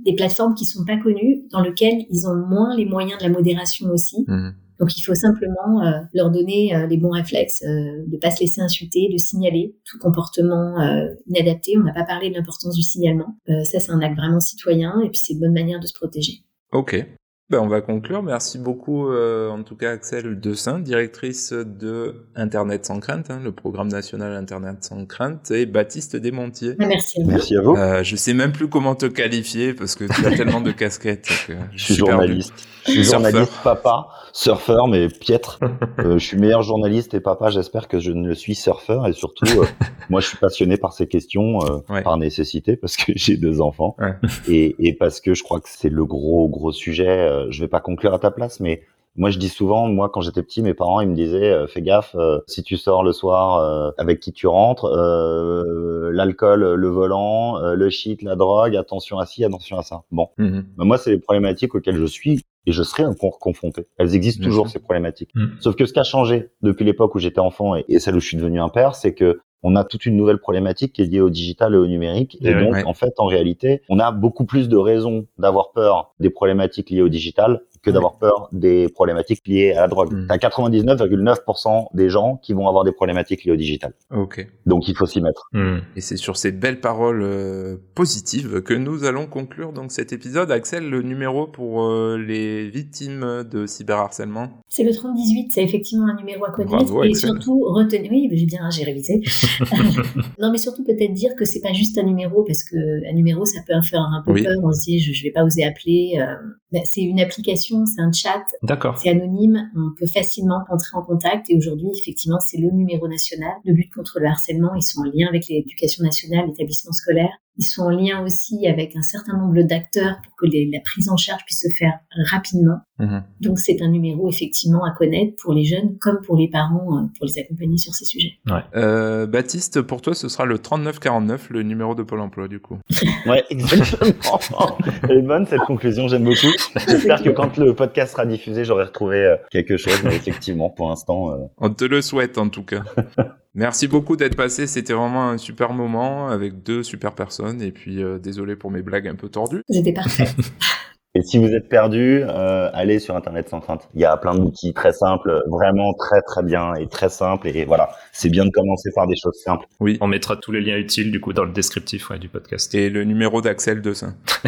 E: des plateformes qui sont pas connues, dans lesquelles ils ont moins les moyens de la modération aussi.
B: Mhm.
E: Donc il faut simplement euh, leur donner euh, les bons réflexes, euh, de pas se laisser insulter, de signaler tout comportement euh, inadapté. On n'a pas parlé de l'importance du signalement. Ça c'est un acte vraiment citoyen et puis c'est une bonne manière de se protéger.
B: Ok. Ben, on va conclure. Merci beaucoup, euh, en tout cas, Axel Dessin, directrice de Internet sans crainte, hein, le programme national Internet sans crainte, et Baptiste Desmontiers.
E: Ah, merci. à vous.
D: Merci à vous.
B: Euh, je sais même plus comment te qualifier parce que tu as tellement de casquettes. que
D: Je suis
B: perdu.
D: journaliste. Je suis
B: Surfeur.
D: journaliste papa, surfeur, mais piètre. Euh, je suis meilleur journaliste et papa, j'espère que je ne le suis surfeur. Et surtout, euh, moi, je suis passionné par ces questions, euh,
B: Ouais.
D: par nécessité, parce que j'ai deux enfants.
B: Ouais.
D: Et, et parce que je crois que c'est le gros, gros sujet. Euh, je vais pas conclure à ta place, mais moi, je dis souvent, moi, quand j'étais petit, mes parents, ils me disaient, euh, fais gaffe, euh, si tu sors le soir, euh, avec qui tu rentres, euh, l'alcool, le volant, euh, le shit, la drogue, attention à ci, attention à ça. Bon.
B: Mhm.
D: Bah, moi, c'est les problématiques auxquelles je suis et je serai encore confronté. Elles existent
B: Bien
D: toujours,
B: sûr.
D: ces problématiques.
C: Mm.
D: Sauf que ce qui a changé depuis l'époque où j'étais enfant et, et celle où je suis devenu un père, c'est que on a toute une nouvelle problématique qui est liée au digital et au numérique. Et,
C: Et ouais,
D: donc,
B: ouais.
D: en fait, en réalité, on a beaucoup plus de raisons d'avoir peur des problématiques liées au digital que d'avoir peur des problématiques liées à la drogue.
B: Mm.
D: T'as 99,9% des gens qui vont avoir des problématiques liées au digital.
B: Ok.
D: Donc, il faut s'y mettre.
C: Hmm.
B: Et c'est sur ces belles paroles euh, positives que nous allons conclure donc cet épisode. Axel, le numéro pour euh, les victimes de cyberharcèlement?
E: C'est le 3018, c'est effectivement un numéro à connaître
B: Bravo,
E: et
B: Axel.
E: surtout retenir. Oui, j'ai bien, j'ai révisé. non, mais surtout peut-être dire que c'est pas juste un numéro parce que un numéro ça peut faire un peu
B: Oui.
E: peur. On se dit je, je vais pas oser appeler. euh, ben, c'est une application, c'est un chat,
C: D'accord.
E: c'est anonyme, on peut facilement entrer en contact et aujourd'hui effectivement c'est le numéro national de lutte contre le harcèlement. Ils sont en lien avec l'éducation nationale, l'établissement scolaire. Ils sont en lien aussi avec un certain nombre d'acteurs pour que les- la prise en charge puisse se faire rapidement.
B: Mhm.
E: Donc c'est un numéro effectivement à connaître pour les jeunes comme pour les parents, euh, pour les accompagner sur ces sujets.
B: Euh, Baptiste, pour toi, ce sera le 3949, le numéro de Pôle emploi du coup.
D: Ouais, exactement. Elle est bonne cette conclusion, j'aime beaucoup. J'espère que quand le podcast sera diffusé, j'aurai retrouvé euh, quelque chose, mais effectivement, pour l'instant, euh,
B: On te le souhaite en tout cas. Merci beaucoup d'être passé, c'était vraiment un super moment avec deux super personnes et puis euh, désolé pour mes blagues un peu tordues.
E: C'était parfait.
D: Et si vous êtes perdu, euh, allez sur Internet sans crainte. Il y a plein d'outils très simples, vraiment très très bien et très simples. Et voilà, c'est bien de commencer par des choses simples.
B: Oui.
C: On mettra tous les liens utiles du coup dans le descriptif ouais, du podcast.
B: Et le numéro d'Axel Dessin.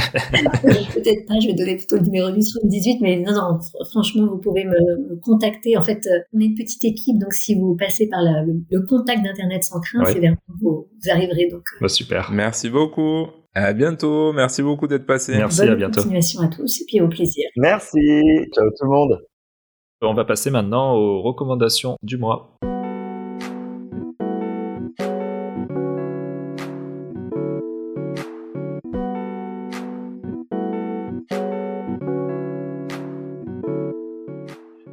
E: Peut-être pas, je vais donner plutôt le numéro du 18, mais non, non, fr- franchement, vous pouvez me, me contacter. En fait, euh, on est une petite équipe, donc si vous passez par la- le, le contact d'Internet sans crainte,
C: Ouais.
E: c'est vers nous vous, vous arriverez. Donc, euh,
C: Bah, super.
B: Merci beaucoup. À bientôt. Merci beaucoup d'être passé.
C: Merci,
E: bonne
C: à bientôt.
E: continuation à tous et puis au plaisir.
D: Merci. Ciao tout le monde.
C: On va passer maintenant aux recommandations du mois.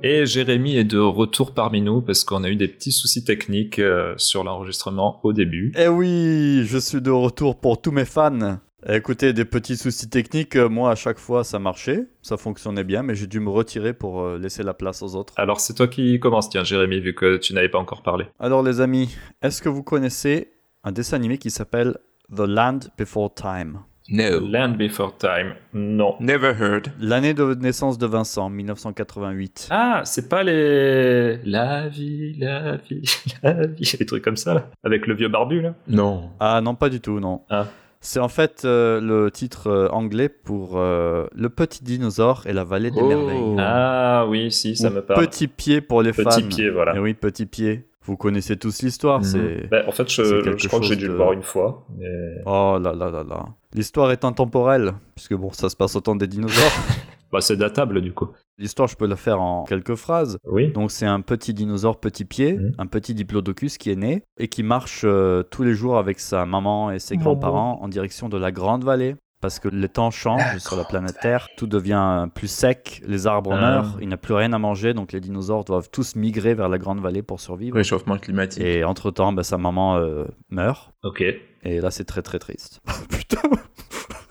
C: Et Jérémy est de retour parmi nous parce qu'on a eu des petits soucis techniques euh, sur l'enregistrement au début.
A: Eh oui, je suis de retour pour tous mes fans. Écoutez, des petits soucis techniques, euh, moi à chaque fois ça marchait, ça fonctionnait bien, mais j'ai dû me retirer pour euh, laisser la place aux autres.
C: Alors c'est toi qui commences, tiens Jérémy, vu que tu n'avais pas encore parlé.
A: Alors les amis, est-ce que vous connaissez un dessin animé qui s'appelle The Land Before Time?
B: No.
C: Land Before Time, non.
B: Never heard.
A: L'année de naissance de Vincent, 1988.
C: Ah, c'est pas les... La vie, la vie, la vie, des trucs comme ça, là, avec le vieux barbu, là
B: Non.
A: Ah non, pas du tout, non.
C: Ah.
A: C'est en fait euh, le titre euh, anglais pour euh, Le petit dinosaure et la vallée des
B: Oh.
A: merveilles.
C: Ah oui, si, ça
A: Ou
C: me parle.
A: Petit pied pour les
C: Petit
A: fans.
C: pied, voilà.
A: Eh oui, petit pied. Vous connaissez tous l'histoire,
B: Mhm.
A: c'est...
C: Ben, en fait, je, crois que j'ai dû
A: de-
C: le voir une fois. Mais...
A: Oh là là là là. L'histoire est intemporelle, puisque bon, ça se passe au temps des dinosaures.
C: Bah, c'est datable, du coup.
A: L'histoire, je peux la faire en quelques phrases.
C: Oui.
A: Donc c'est un petit dinosaure petit pied,
C: Mhm.
A: un petit diplodocus qui est né et qui marche euh, tous les jours avec sa maman et ses
C: Oh.
A: grands-parents en direction de la Grande Vallée. Parce que les temps changent sur la planète Terre, tout devient plus sec, les arbres
C: Ah.
A: meurent, il n'y a plus rien à manger, donc les dinosaures doivent tous migrer vers la grande vallée pour survivre.
B: Réchauffement climatique.
A: Et entre-temps, bah, sa maman euh, meurt,
C: Ok.
A: et là c'est très très triste. Putain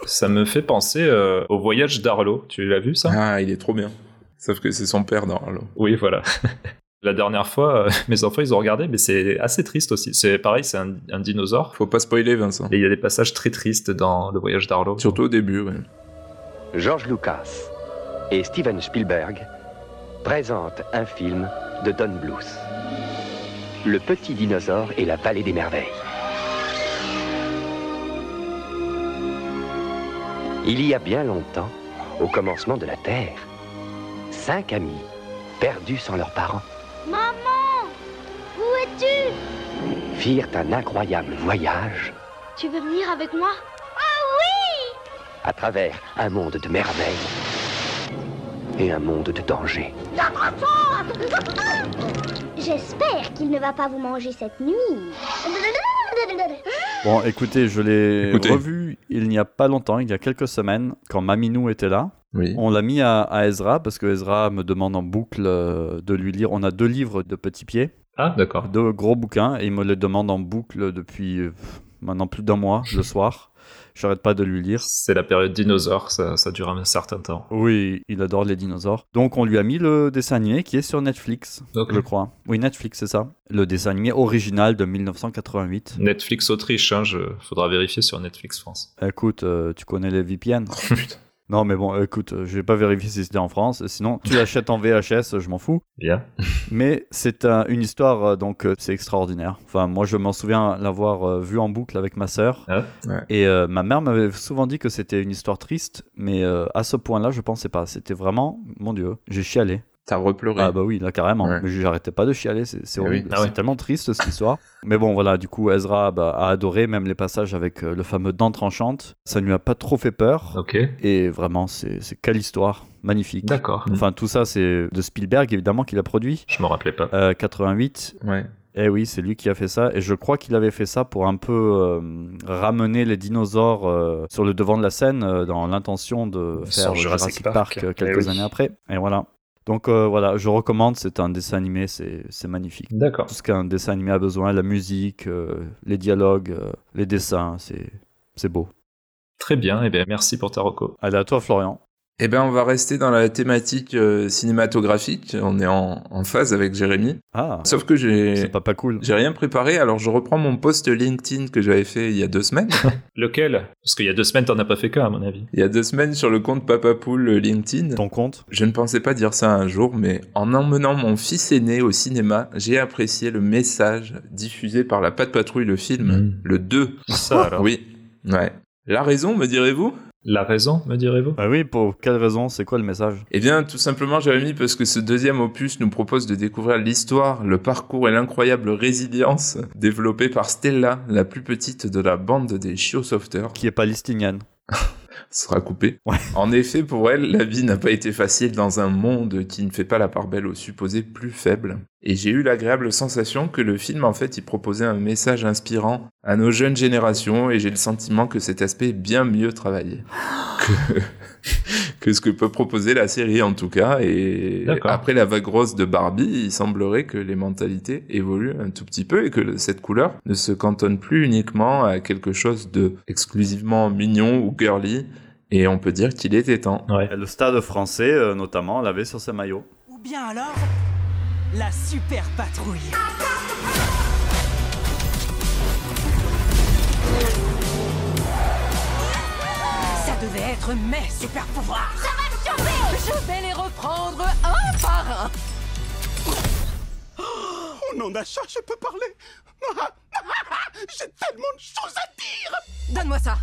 C: Ça me fait penser euh, au voyage d'Arlo. Tu l'as vu ça?
B: Ah, il est trop bien. Sauf que c'est son père dans Halo.
C: Oui, voilà. La dernière fois, euh, mes enfants, ils ont regardé, mais c'est assez triste aussi. C'est pareil, c'est un, un dinosaure.
B: Faut pas spoiler, Vincent.
C: Et il y a des passages très tristes dans le voyage d'Arlo.
B: Surtout au début, ouais.
F: George Lucas et Steven Spielberg présentent un film de Don Bluth. Le petit dinosaure et la vallée des merveilles. Il y a bien longtemps, au commencement de la Terre, cinq amis, perdus sans leurs parents,
G: Maman Où es-tu?
F: Firent un incroyable voyage
G: Tu veux venir avec moi?
F: À travers un monde de merveilles et un monde de danger.
G: J'espère qu'il ne va pas vous manger cette nuit.
A: Bon, écoutez, je l'ai revu il n'y a pas longtemps, il y a quelques semaines, quand Maminou était là.
B: Oui.
A: On l'a mis à, à Ezra parce que Ezra me demande en boucle euh, de lui lire. On a deux livres de petits pieds,
C: Ah, d'accord.
A: deux gros bouquins, et il me les demande en boucle depuis euh, maintenant plus d'un mois, le soir. J'arrête pas de lui lire.
C: C'est la période dinosaure, ça, ça dure un certain temps.
A: Oui, il adore les dinosaures. Donc on lui a mis le dessin animé qui est sur Netflix, je crois. Oui, Netflix, c'est ça. Le dessin animé original de 1988.
C: Netflix Autriche, hein, je... faudra vérifier sur Netflix France.
A: Écoute, euh, tu connais les VPN
B: Putain.
A: Non, mais bon, écoute, euh, je vais pas vérifier si c'était en France. Sinon, tu l'achètes en VHS, je m'en fous.
C: Bien.
A: Mais c'est un- une histoire, euh, donc euh, c'est extraordinaire. Enfin, moi, je m'en souviens l'avoir euh, vu en boucle avec ma sœur.
C: Ah,
B: ouais.
A: Et euh, ma mère m'avait souvent dit que c'était une histoire triste, mais euh, à ce point-là, je pensais pas. C'était vraiment, mon Dieu, j'ai chialé.
B: T'as repleuré.
A: Ah bah oui, là carrément.
B: Ouais.
A: Mais j'arrêtais pas de chialer, c'est
B: Eh oui.
A: horrible.
C: Ah ouais.
A: C'est tellement triste cette histoire. Mais bon, voilà, du coup, Ezra bah, a adoré même les passages avec euh, le fameux dent tranchante. Ça ne lui a pas trop fait peur.
C: ok.
A: Et vraiment, c'est c'est quelle histoire magnifique.
C: D'accord.
A: Enfin, tout ça, c'est de Spielberg, évidemment, qu'il a produit.
C: Je me rappelais pas.
A: Euh, 88.
B: Ouais.
A: Eh oui, c'est lui qui a fait ça. Et je crois qu'il avait fait ça pour un peu euh, ramener les dinosaures euh, sur le devant de la scène euh, dans l'intention de faire
C: Jurassic
A: Jurassic,
C: Park.
A: Park, euh, quelques
C: Eh oui.
A: années après. Et voilà. Donc euh, voilà, je recommande. C'est un dessin animé, c'est magnifique.
C: D'accord.
A: Tout ce qu'un dessin animé a besoin, la musique, euh, les dialogues, euh, les dessins, c'est beau.
C: Très bien, et bien merci pour ta reco.
A: Allez, à toi, Florian.
B: Eh ben, on va rester dans la thématique euh, cinématographique. On est en, en phase avec Jérémy.
A: Ah,
B: Sauf que j'ai
A: c'est pas pas cool.
B: j'ai rien préparé, alors je reprends mon post LinkedIn que j'avais fait il y a deux semaines.
C: Lequel? Parce qu'il y a deux semaines, t'en as pas fait qu'un, à mon avis.
B: il y a deux semaines sur le compte Papapoul LinkedIn.
A: Ton compte?
B: Je ne pensais pas dire ça un jour, mais en emmenant mon fils aîné au cinéma, j'ai apprécié le message diffusé par la Patte Patrouille, le film,
C: Mm.
B: le 2.
C: Ça alors.
B: Oui, ouais. La raison, me direz-vous?
C: La raison, me direz-vous?
A: Ah oui, pour quelle raison? C'est quoi le message?
B: Eh bien, tout simplement, Jérémy, parce que ce deuxième opus nous propose de découvrir l'histoire, le parcours et l'incroyable résilience développée par Stella, la plus petite de la bande des chiosauveteurs.
A: Qui est palestinienne.
B: sera coupé.
A: Ouais.
B: En effet, pour elle, la vie n'a pas été facile dans un monde qui ne fait pas la part belle aux supposés plus faibles. Et j'ai eu l'agréable sensation que le film, en fait, il proposait un message inspirant à nos jeunes générations, et j'ai le sentiment que cet aspect est bien mieux travaillé que, que ce que peut proposer la série, en tout cas. Et après la vague rose de Barbie, il semblerait que les mentalités évoluent un tout petit peu et que cette couleur ne se cantonne plus uniquement à quelque chose de exclusivement mignon ou girly, et on peut dire qu'il était temps.
C: Ouais.
A: Le stade français, euh, notamment, l'avait sur ses maillots.
H: Ou bien alors, la super patrouille. Ça devait être mes super pouvoirs. Ça va me Je vais les reprendre un par un.
I: Oh non, d'achat, je peux parler. J'ai tellement de choses à dire.
H: Donne-moi ça.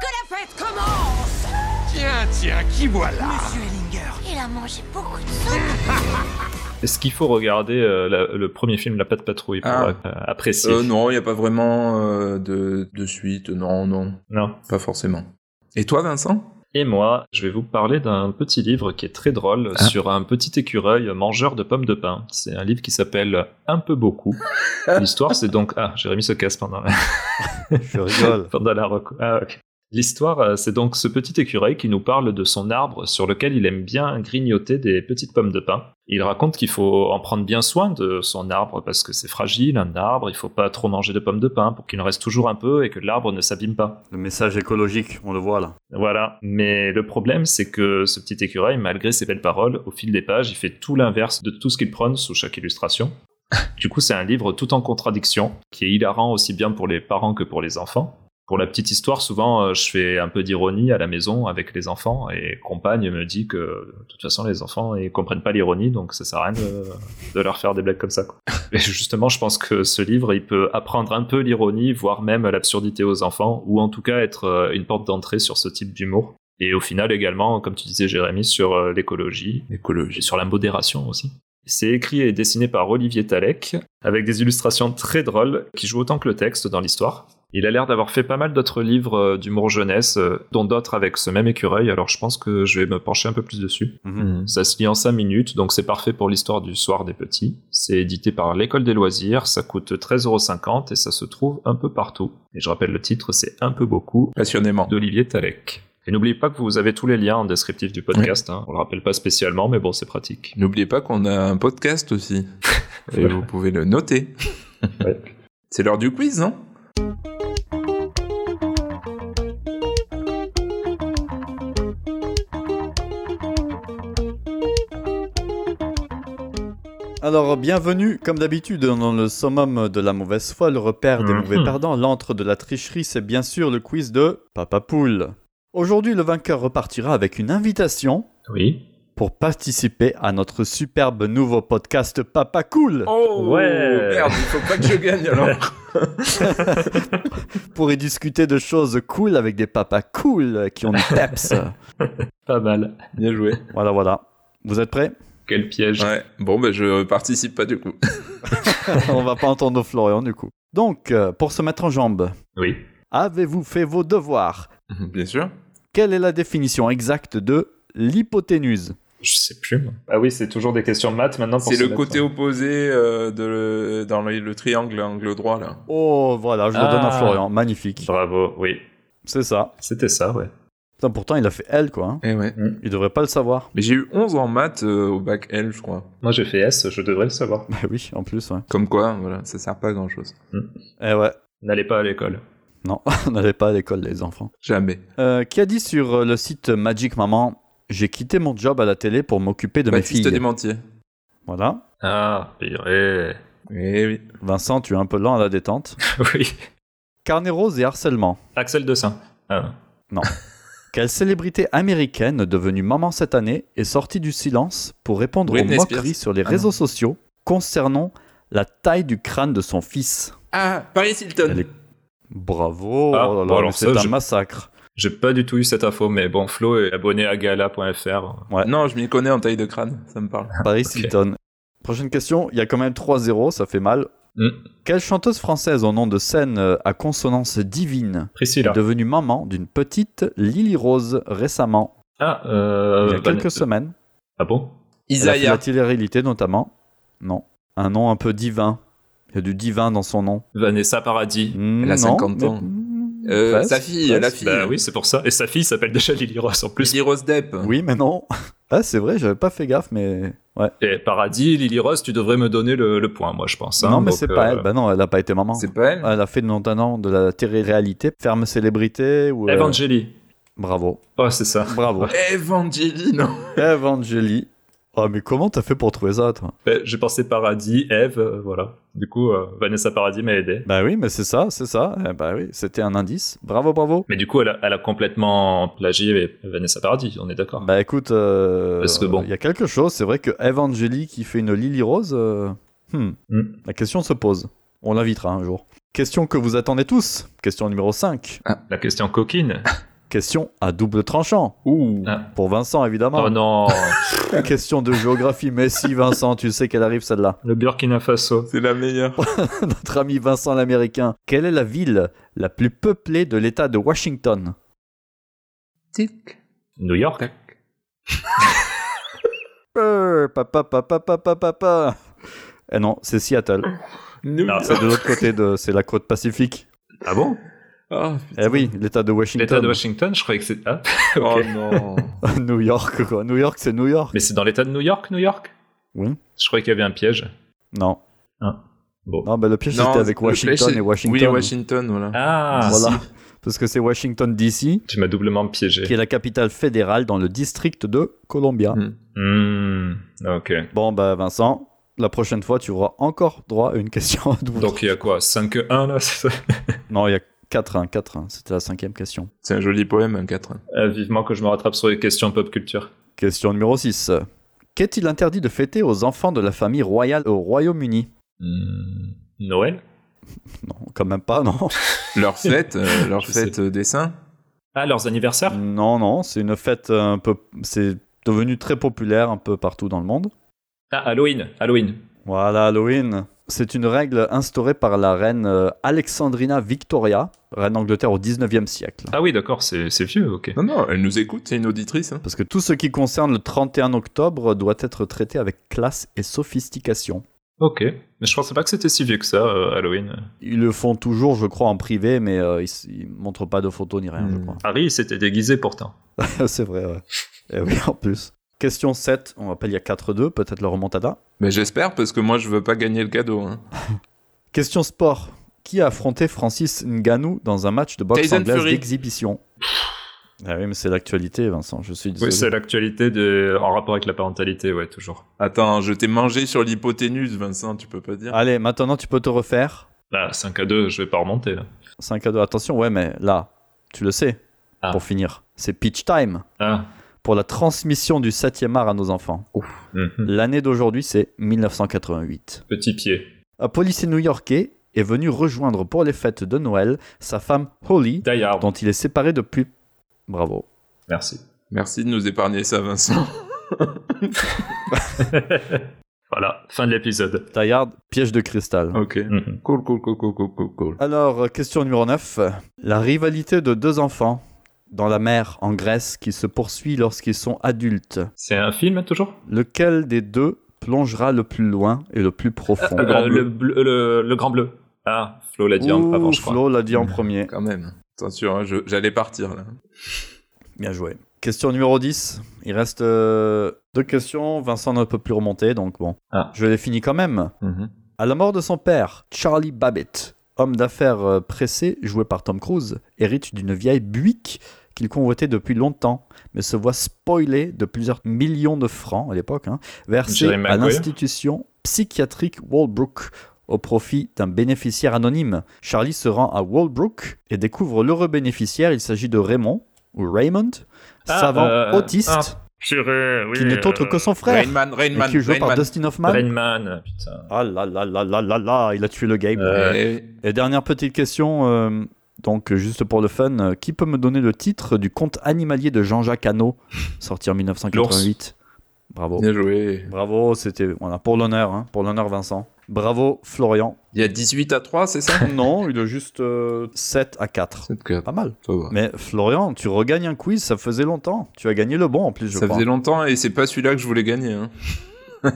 H: Que la fête commence
I: Tiens, tiens, qui voilà?
H: Monsieur Ellinger.
G: Il a mangé beaucoup de soupe.
C: Est-ce qu'il faut regarder euh, la- le premier film La Patte Patrouille pour
B: Ah.
C: euh, apprécier?
B: Euh, non, il n'y a pas vraiment euh, de, de suite, non, non,
C: Non.
B: pas forcément. Et toi, Vincent?
C: Et moi, je vais vous parler d'un petit livre qui est très drôle
B: Ah.
C: sur un petit écureuil mangeur de pommes de pin. C'est un livre qui s'appelle Un peu beaucoup. L'histoire, c'est donc... Ah, Jérémy se casse pendant la,
A: Je rigole.
C: pendant la. Ah, ok. L'histoire, euh, c'est donc ce petit écureuil qui nous parle de son arbre sur lequel il aime bien grignoter des petites pommes de pin. Il raconte qu'il faut en prendre bien soin de son arbre parce que c'est fragile, un arbre, il faut pas trop manger de pommes de pin pour qu'il en reste toujours un peu et que l'arbre ne s'abîme pas.
A: Le message écologique, on le voit là.
C: Voilà. Mais le problème, c'est que ce petit écureuil, malgré ses belles paroles, au fil des pages, il fait tout l'inverse de tout ce qu'il prône sous chaque illustration. Du coup, c'est un livre tout en contradiction, qui est hilarant aussi bien pour les parents que pour les enfants. Pour la petite histoire, souvent, euh, je fais un peu d'ironie à la maison avec les enfants et compagne me dit que de toute façon, les enfants ils comprennent pas l'ironie, donc ça sert à rien de, de leur faire des blagues comme ça. quoi. Et justement, je pense que ce livre, il peut apprendre un peu l'ironie, voire même l'absurdité aux enfants, ou en tout cas être euh, une porte d'entrée sur ce type d'humour. Et au final également, comme tu disais Jérémy, sur euh, l'écologie,
B: Écologie.
C: sur la modération aussi. C'est écrit et dessiné par Olivier Talek, avec des illustrations très drôles qui jouent autant que le texte dans l'histoire. Il a l'air d'avoir fait pas mal d'autres livres euh, d'humour jeunesse, euh, dont d'autres avec ce même écureuil, alors je pense que je vais me pencher un peu plus dessus.
A: Mhm.
C: Ça se lit en 5 minutes, donc c'est parfait pour l'histoire du soir des petits. C'est édité par l'École des loisirs, ça coûte 13,50€ et ça se trouve un peu partout. Et je rappelle le titre, c'est Un peu beaucoup,
B: Passionnément.
C: d'Olivier Talek. Et n'oubliez pas que vous avez tous les liens en descriptif du podcast, hein. on le rappelle pas spécialement, mais bon, c'est pratique.
B: N'oubliez pas qu'on a un podcast aussi. Et vous pouvez le noter.
C: Ouais.
B: C'est l'heure du quiz, non?
A: Alors, bienvenue, comme d'habitude, dans le summum de la mauvaise foi, le repère des
C: Mhm.
A: mauvais perdants, l'antre de la tricherie, c'est bien sûr le quiz de Papa Poule. Aujourd'hui, le vainqueur repartira avec une invitation
C: Oui.
A: pour participer à notre superbe nouveau podcast Papa Cool,
B: Oh
C: Ouais.
B: Merde, il faut pas que je gagne alors.
A: pour y discuter de choses cool avec des papas cool qui ont du peps.
C: Pas mal.
B: Bien joué.
A: voilà, voilà. Vous êtes prêts?
C: Quel piège.
B: Ouais. Bon, bah je participe pas du coup.
A: On va pas entendre Florian du coup. Donc, euh, pour se mettre en jambes,
C: Oui.
A: avez-vous fait vos devoirs?
B: Bien sûr.
A: Quelle est la définition exacte de l'hypoténuse?
C: Je sais plus. moi. Ah oui, c'est toujours des questions de maths maintenant.
B: C'est le
C: mettre-
B: côté opposé euh, de le- dans le, le triangle, angle droit là.
A: Oh, voilà, je le donne à
C: Ah.
A: Florian. Magnifique.
C: Bravo, oui.
A: C'est ça.
C: C'était ça, ouais.
A: Putain, pourtant, il a fait L, quoi. hein.
B: Eh ouais.
A: Il devrait pas le savoir.
B: Mais j'ai eu 11 en maths euh, au bac L, je crois.
C: Moi j'ai fait S, je devrais le savoir.
A: Bah oui, en plus, ouais.
B: Comme quoi, voilà, ça sert pas à grand chose.
A: Eh ouais.
C: N'allez pas à l'école.
A: Non, on n'allait pas à l'école, les enfants.
B: Jamais.
A: Euh, qui a dit sur euh, le site Magic Maman J'ai quitté mon job à la télé pour m'occuper de mes
B: Baptiste
A: filles.
B: Desmentiers.
A: Voilà.
C: Ah, purée.
B: Eh oui.
A: Vincent, tu es un peu lent à la détente.
C: oui.
A: Carnet rose et harcèlement.
C: Axel de Saint. Ah.
A: Quelle célébrité américaine devenue maman cette année est sortie du silence pour répondre
B: Britney
A: aux
B: Spears.
A: moqueries sur les
B: Ah
A: réseaux
B: non.
A: sociaux concernant la taille du crâne de son fils?
B: Ah, Paris Hilton.
A: Elle est- Bravo
C: Ah,
A: oh là là,
C: bon, alors
A: mais
C: ça,
A: c'est un
C: je-
A: massacre.
C: J'ai pas du tout eu cette info, mais bon, Flo est abonné à gala.fr.
B: Non, je m'y connais en taille de crâne, ça me parle.
A: Paris
C: Ok.
A: Hilton. Prochaine question, il y a quand même 3-0, ça fait mal.
C: Hmm.
A: Quelle chanteuse française au nom de scène euh, à consonance divine
C: Priscilla.
A: est devenue maman d'une petite Lily Rose récemment,
C: Ah, euh,
A: il y a quelques semaines
C: Ah bon?
B: Isaiah.
A: la télé-réalité notamment. Non. Un nom un peu divin. Il y a du divin dans son nom.
C: Vanessa Paradis.
A: Hmm,
B: Elle a
A: non,
B: 50
A: mais-
B: ans. Euh, sa fille,
A: presque.
B: la fille.
C: Bah oui, c'est pour ça. Et sa fille s'appelle déjà Lily Ross en plus.
B: Lily Rose Depp.
A: Oui, mais non. Ah, c'est vrai, j'avais pas fait gaffe, mais. Ouais.
C: Et Paradis, Lily Ross, tu devrais me donner le, le point, moi, je pense. hein.
A: non, mais c'est pas
C: euh,
A: elle. Bah non, elle a pas été maman.
B: C'est pas elle
A: Elle a fait notamment de la télé-réalité, ferme célébrité ou. euh,
C: Evangélie.
A: Bravo.
C: Oh, c'est ça.
A: Bravo.
B: Evangélie, non
A: Evangélie. Oh, mais comment t'as fait pour trouver ça, toi?
C: Ouais, J'ai pensé Paradis, Eve, euh, voilà. Du coup, euh, Vanessa Paradis m'a aidé.
A: Bah oui, mais c'est ça, c'est ça. Eh bah oui, c'était un indice. Bravo, bravo.
C: Mais du coup, elle a, elle a complètement plagié Vanessa Paradis, on est d'accord.
A: Bah écoute, euh,
C: Parce que bon.
A: il y a quelque chose. C'est vrai que Evangélie qui fait une Lily Rose, euh, hmm,
C: Hmm.
A: la question se pose. On l'invitera un jour. Question que vous attendez tous. Question numéro 5.
C: La question coquine.
A: Question à double tranchant.
B: Ouh.
C: Ah.
A: Pour Vincent, évidemment.
C: Oh non,
A: Question de géographie. Mais si, Vincent, tu sais qu'elle arrive celle-là.
C: le Burkina Faso.
B: C'est la meilleure.
A: Notre ami Vincent l'Américain. Quelle est la ville la plus peuplée de l'État de Washington?
B: Tic.
C: New York.
A: Euh, Papa, papa, papa, papa. Eh non, c'est Seattle. C'est de l'autre côté de, c'est la côte pacifique.
C: Ah bon?
B: Ah,
A: Eh oui, l'État de Washington.
C: L'État de Washington, je croyais que c'est. Ah,
B: Oh
C: ok.
B: non.
A: New York, quoi. New York, c'est New York.
C: Mais c'est dans l'État de New York, New York?
A: Oui.
C: Je croyais qu'il y avait un piège.
A: Non.
C: Ah. Bon.
A: Non, bah, le piège, c'était avec Washington et Washington.
B: Oui, Washington, voilà.
C: Ah,
A: Voilà. Parce que c'est Washington, D.C.,
C: tu m'as doublement piégé.
A: qui est la capitale fédérale dans le district de Columbia.
B: Mm.
C: Hmm, ok.
A: Bon, bah, Vincent, la prochaine fois, tu auras encore droit à une question à double.
C: Donc il y a quoi? 5-1 là c'est ça?
A: Non, il y a 4-1, 4-1. C'était la cinquième question.
B: C'est un joli poème, un 4.
C: Euh, Vivement que je me rattrape sur les questions pop culture.
A: Question numéro 6. Qu'est-il interdit de fêter aux enfants de la famille royale au Royaume-Uni?
C: Hmm, Noël?
A: Non, quand même pas, non.
B: Leur fête, euh, leur
C: Je
B: fête euh, des saints?
C: Ah, leurs anniversaires?
A: Non, non, c'est une fête un peu. C'est devenu très populaire un peu partout dans le monde.
C: Ah, Halloween, Halloween.
A: Voilà, Halloween. C'est une règle instaurée par la reine euh, Alexandrina Victoria, reine d'Angleterre au 19e siècle.
C: Ah oui, d'accord, c'est vieux, ok.
B: Non, non, elle nous écoute, c'est une auditrice. hein.
A: Parce que tout ce qui concerne le 31 octobre doit être traité avec classe et sophistication.
C: Ok. Mais je pensais pas que c'était si vieux que ça, euh, Halloween.
A: Ils le font toujours, je crois, en privé, mais euh, ils, ils montrent pas de photos ni rien, je
B: Hmm.
A: crois.
C: Harry, il s'était déguisé pourtant.
A: c'est vrai, ouais. Et oui, en plus. Question 7, on rappelle, il y a 4-2, peut-être le remontada.
B: Mais j'espère, parce que moi, je veux pas gagner le cadeau. hein.
A: Question sport. Qui a affronté Francis Ngannou dans un match de boxe
B: Tyson
A: anglaise d'exhibition? Ah oui, mais c'est l'actualité, Vincent, je suis désolé.
C: Oui, c'est l'actualité de... en rapport avec la parentalité, ouais, toujours.
B: Attends, je t'ai mangé sur l'hypoténuse, Vincent, tu peux pas dire?
A: Allez, maintenant tu peux te refaire.
C: Là, 5 à 2, je vais pas remonter, là.
A: 5 à 2, attention, ouais, mais là, tu le sais,
C: Ah.
A: pour finir, c'est pitch time
C: Ah.
A: Pour la transmission du 7e art à nos enfants.
C: Mhm.
A: L'année d'aujourd'hui, c'est 1988.
C: Petit pied.
A: Un policier new-yorkais est venu rejoindre pour les fêtes de Noël sa femme Holly, dont il est séparé depuis. Bravo.
C: Merci.
B: Merci de nous épargner ça, Vincent.
C: Voilà, fin de l'épisode.
A: Die Hard, piège de cristal.
B: ok.
C: Mhm.
B: Cool, cool, cool, cool, cool, cool, cool.
A: Alors, euh, question numéro 9. La rivalité de deux enfants dans la mer en Grèce qui se poursuit lorsqu'ils sont adultes.
C: C'est un film, toujours?
A: Lequel des deux plongera le plus loin et le plus profond
C: Euh,
B: Grand
C: le,
B: Bleu.
C: bleu- le, le Grand Bleu. Ah, Flo l'a dit
A: Ouh,
C: avant, je crois.
A: Flo l'a dit en premier.
B: Quand même. Attention, hein, j'allais partir là.
A: Bien joué. Question numéro 10. Il reste euh, deux questions. Vincent ne peut plus remonter, donc bon.
C: Ah.
A: Je les finis quand même. À la mort de son père, Charlie Babbitt, homme d'affaires euh, pressé, joué par Tom Cruise, hérite d'une vieille Buick qu'il convoitait depuis longtemps, mais se voit spoilé de plusieurs millions de francs à l'époque, hein, versés à l'institution psychiatrique Walbrook au profit d'un bénéficiaire anonyme. Charlie se rend à Walbrook et découvre l'heureux bénéficiaire. Il s'agit de Raymond, ou Raymond,
C: Ah,
A: savant
C: euh,
A: autiste,
C: ah, Purée, oui.
A: qui n'est autre que son frère,
B: Rainman,
A: et
B: Rainman,
A: qui est joué par
B: Rainman.
A: Dustin Hoffman.
C: Rain Man, putain.
A: Ah là là là là là là, il a tué le game.
C: Euh,
A: Et dernière petite question, euh, donc juste pour le fun, euh, qui peut me donner le titre du conte animalier de Jean-Jacques Hano, sorti en 1988 Bravo.
B: Bien joué.
A: Bravo, c'était voilà, pour l'honneur, hein, pour l'honneur Vincent. Bravo Florian.
B: Il y a 18 à 3, c'est ça?
A: Non, il a juste euh, 7 à 4.
B: C'est que-
A: Pas mal.
B: ça va.
A: Mais Florian, tu regagnes un quiz, ça faisait longtemps. Tu as gagné le bon en plus, je
B: Ça
A: crois.
B: faisait longtemps et c'est pas celui-là que je voulais gagner. hein.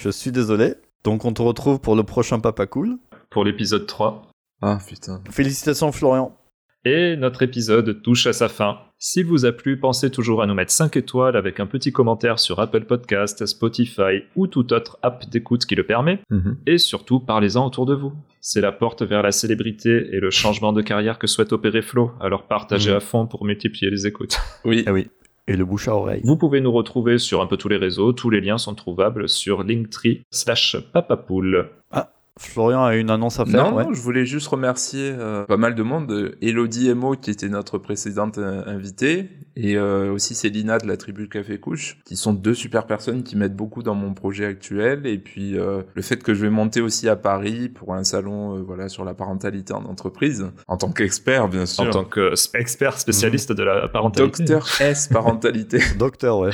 A: Je suis désolé. Donc on te retrouve pour le prochain Papa Cool.
C: Pour l'épisode 3.
B: Ah putain.
A: Félicitations Florian.
C: Et notre épisode touche à sa fin. S'il vous a plu, pensez toujours à nous mettre 5 étoiles avec un petit commentaire sur Apple Podcast, Spotify ou toute autre app d'écoute qui le permet. Et surtout, parlez-en autour de vous. C'est la porte vers la célébrité et le changement de carrière que souhaite opérer Flo, alors partagez
B: Mhm.
C: à fond pour multiplier les écoutes.
B: Oui.
A: Ah oui. Et le bouche à oreille.
C: Vous pouvez nous retrouver sur un peu tous les réseaux, tous les liens sont trouvables sur linktree slash papapool.
A: Florian a une annonce à faire.
B: Non,
A: ouais.
B: non, je voulais juste remercier euh, pas mal de monde. euh, Elodie Emo, qui était notre précédente euh, invitée, et euh, aussi Célina de la tribu Café Couche, qui sont deux super personnes qui m'aident beaucoup dans mon projet actuel. Et puis euh, le fait que je vais monter aussi à Paris pour un salon euh, voilà sur la parentalité en entreprise, en tant qu'expert bien sûr.
C: En tant qu'expert spécialiste de la parentalité.
B: Docteur S parentalité.
A: Docteur, ouais.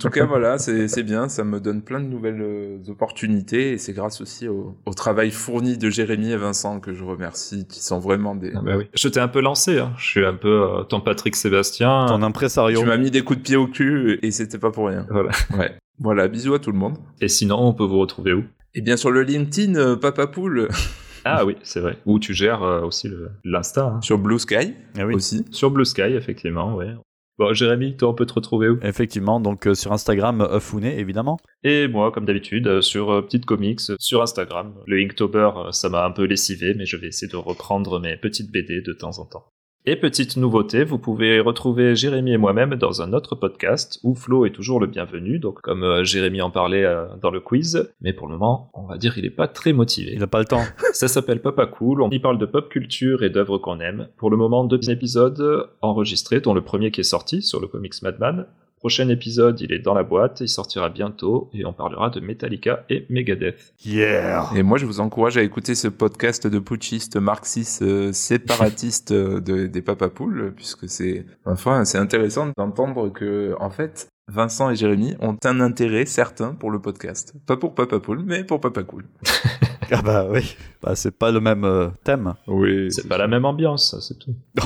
B: En tout cas, voilà, c'est bien, ça me donne plein de nouvelles euh, opportunités et c'est grâce aussi au, au travail fourni de Jérémy et Vincent que je remercie, qui sont vraiment des.
C: Ah bah oui. Je t'ai un peu lancé, hein. je suis un peu euh, ton Patrick Sébastien.
A: Ton impresario.
B: Tu m'as mis des coups de pied au cul et c'était pas pour rien.
C: Voilà.
B: Ouais. Voilà, bisous à tout le monde.
C: Et sinon, on peut vous retrouver où?
B: Et bien sur le LinkedIn, euh, Papa Poule.
C: Ah oui, c'est vrai. Où tu gères euh, aussi l'Insta. hein.
B: Sur Blue Sky
A: Ah oui.
B: aussi.
C: Sur Blue Sky, effectivement, ouais. Bon, Jérémy, toi, on peut te retrouver où?
A: Effectivement, donc euh, sur Instagram, Founé, évidemment.
C: Et moi, comme d'habitude, euh, sur euh, Petite Comics, sur Instagram. Le Inktober, ça m'a un peu lessivé, mais je vais essayer de reprendre mes petites BD de temps en temps. Et petite nouveauté, vous pouvez retrouver Jérémy et moi-même dans un autre podcast où Flo est toujours le bienvenu, donc comme euh, Jérémy en parlait euh, dans le quiz, mais pour le moment, on va dire il est pas très motivé.
A: Il n'a pas le temps.
C: Ça s'appelle Papa Cool, on y parle de pop culture et d'œuvres qu'on aime. Pour le moment, deux épisodes enregistrés, dont le premier qui est sorti sur le comics Madman. Prochain épisode, il est dans la boîte, il sortira bientôt et on parlera de Metallica et Megadeth.
A: Yeah
B: Et moi, je vous encourage à écouter ce podcast de putschistes, marxistes, euh, séparatistes euh, de- des papapoules, puisque c'est, enfin, c'est intéressant d'entendre que, en fait, Vincent et Jérémy ont un intérêt certain pour le podcast. Pas pour Papapoule, mais pour Papacool.
A: Ah bah oui. Bah, c'est pas le même euh, thème.
B: Oui.
C: C'est pas la même ambiance, ça, c'est tout.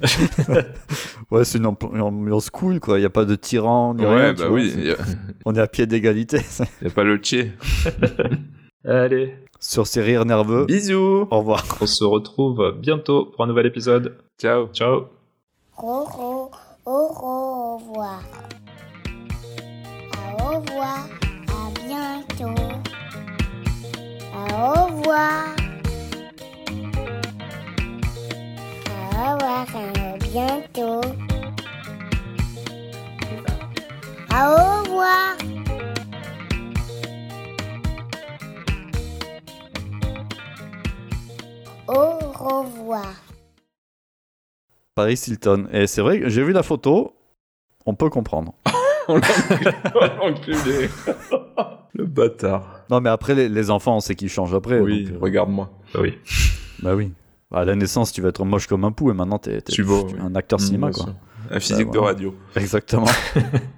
A: Ouais, c'est une, une ambiance cool, quoi. Il n'y a pas de tyran, ni
B: Ouais,
A: rien.
B: bah
A: vois.
B: oui. Il
A: On est à pied d'égalité.
B: n'y a pas le tché.
C: Allez,
A: sur ces rires nerveux.
B: Bisous.
A: Au revoir.
C: on se retrouve bientôt pour un nouvel épisode.
B: Ciao.
C: Ciao
G: Au, au, au, au revoir. Au revoir. À bientôt. Au revoir. Revoir. À bientôt. Au revoir. Au revoir.
A: Paris Hilton. Et c'est vrai que j'ai vu la photo. On peut comprendre.
B: Enculé. le bâtard.
A: Non, mais après, les, les enfants, on sait qu'ils changent après.
B: Oui,
A: donc, euh,
B: regarde-moi.
C: Oui.
A: Bah oui. À la naissance, tu vas être moche comme un pou et maintenant, t'es es un acteur cinéma,
B: Mmh,
A: quoi.
B: Un physique
A: Bah,
B: de radio.
A: Exactement.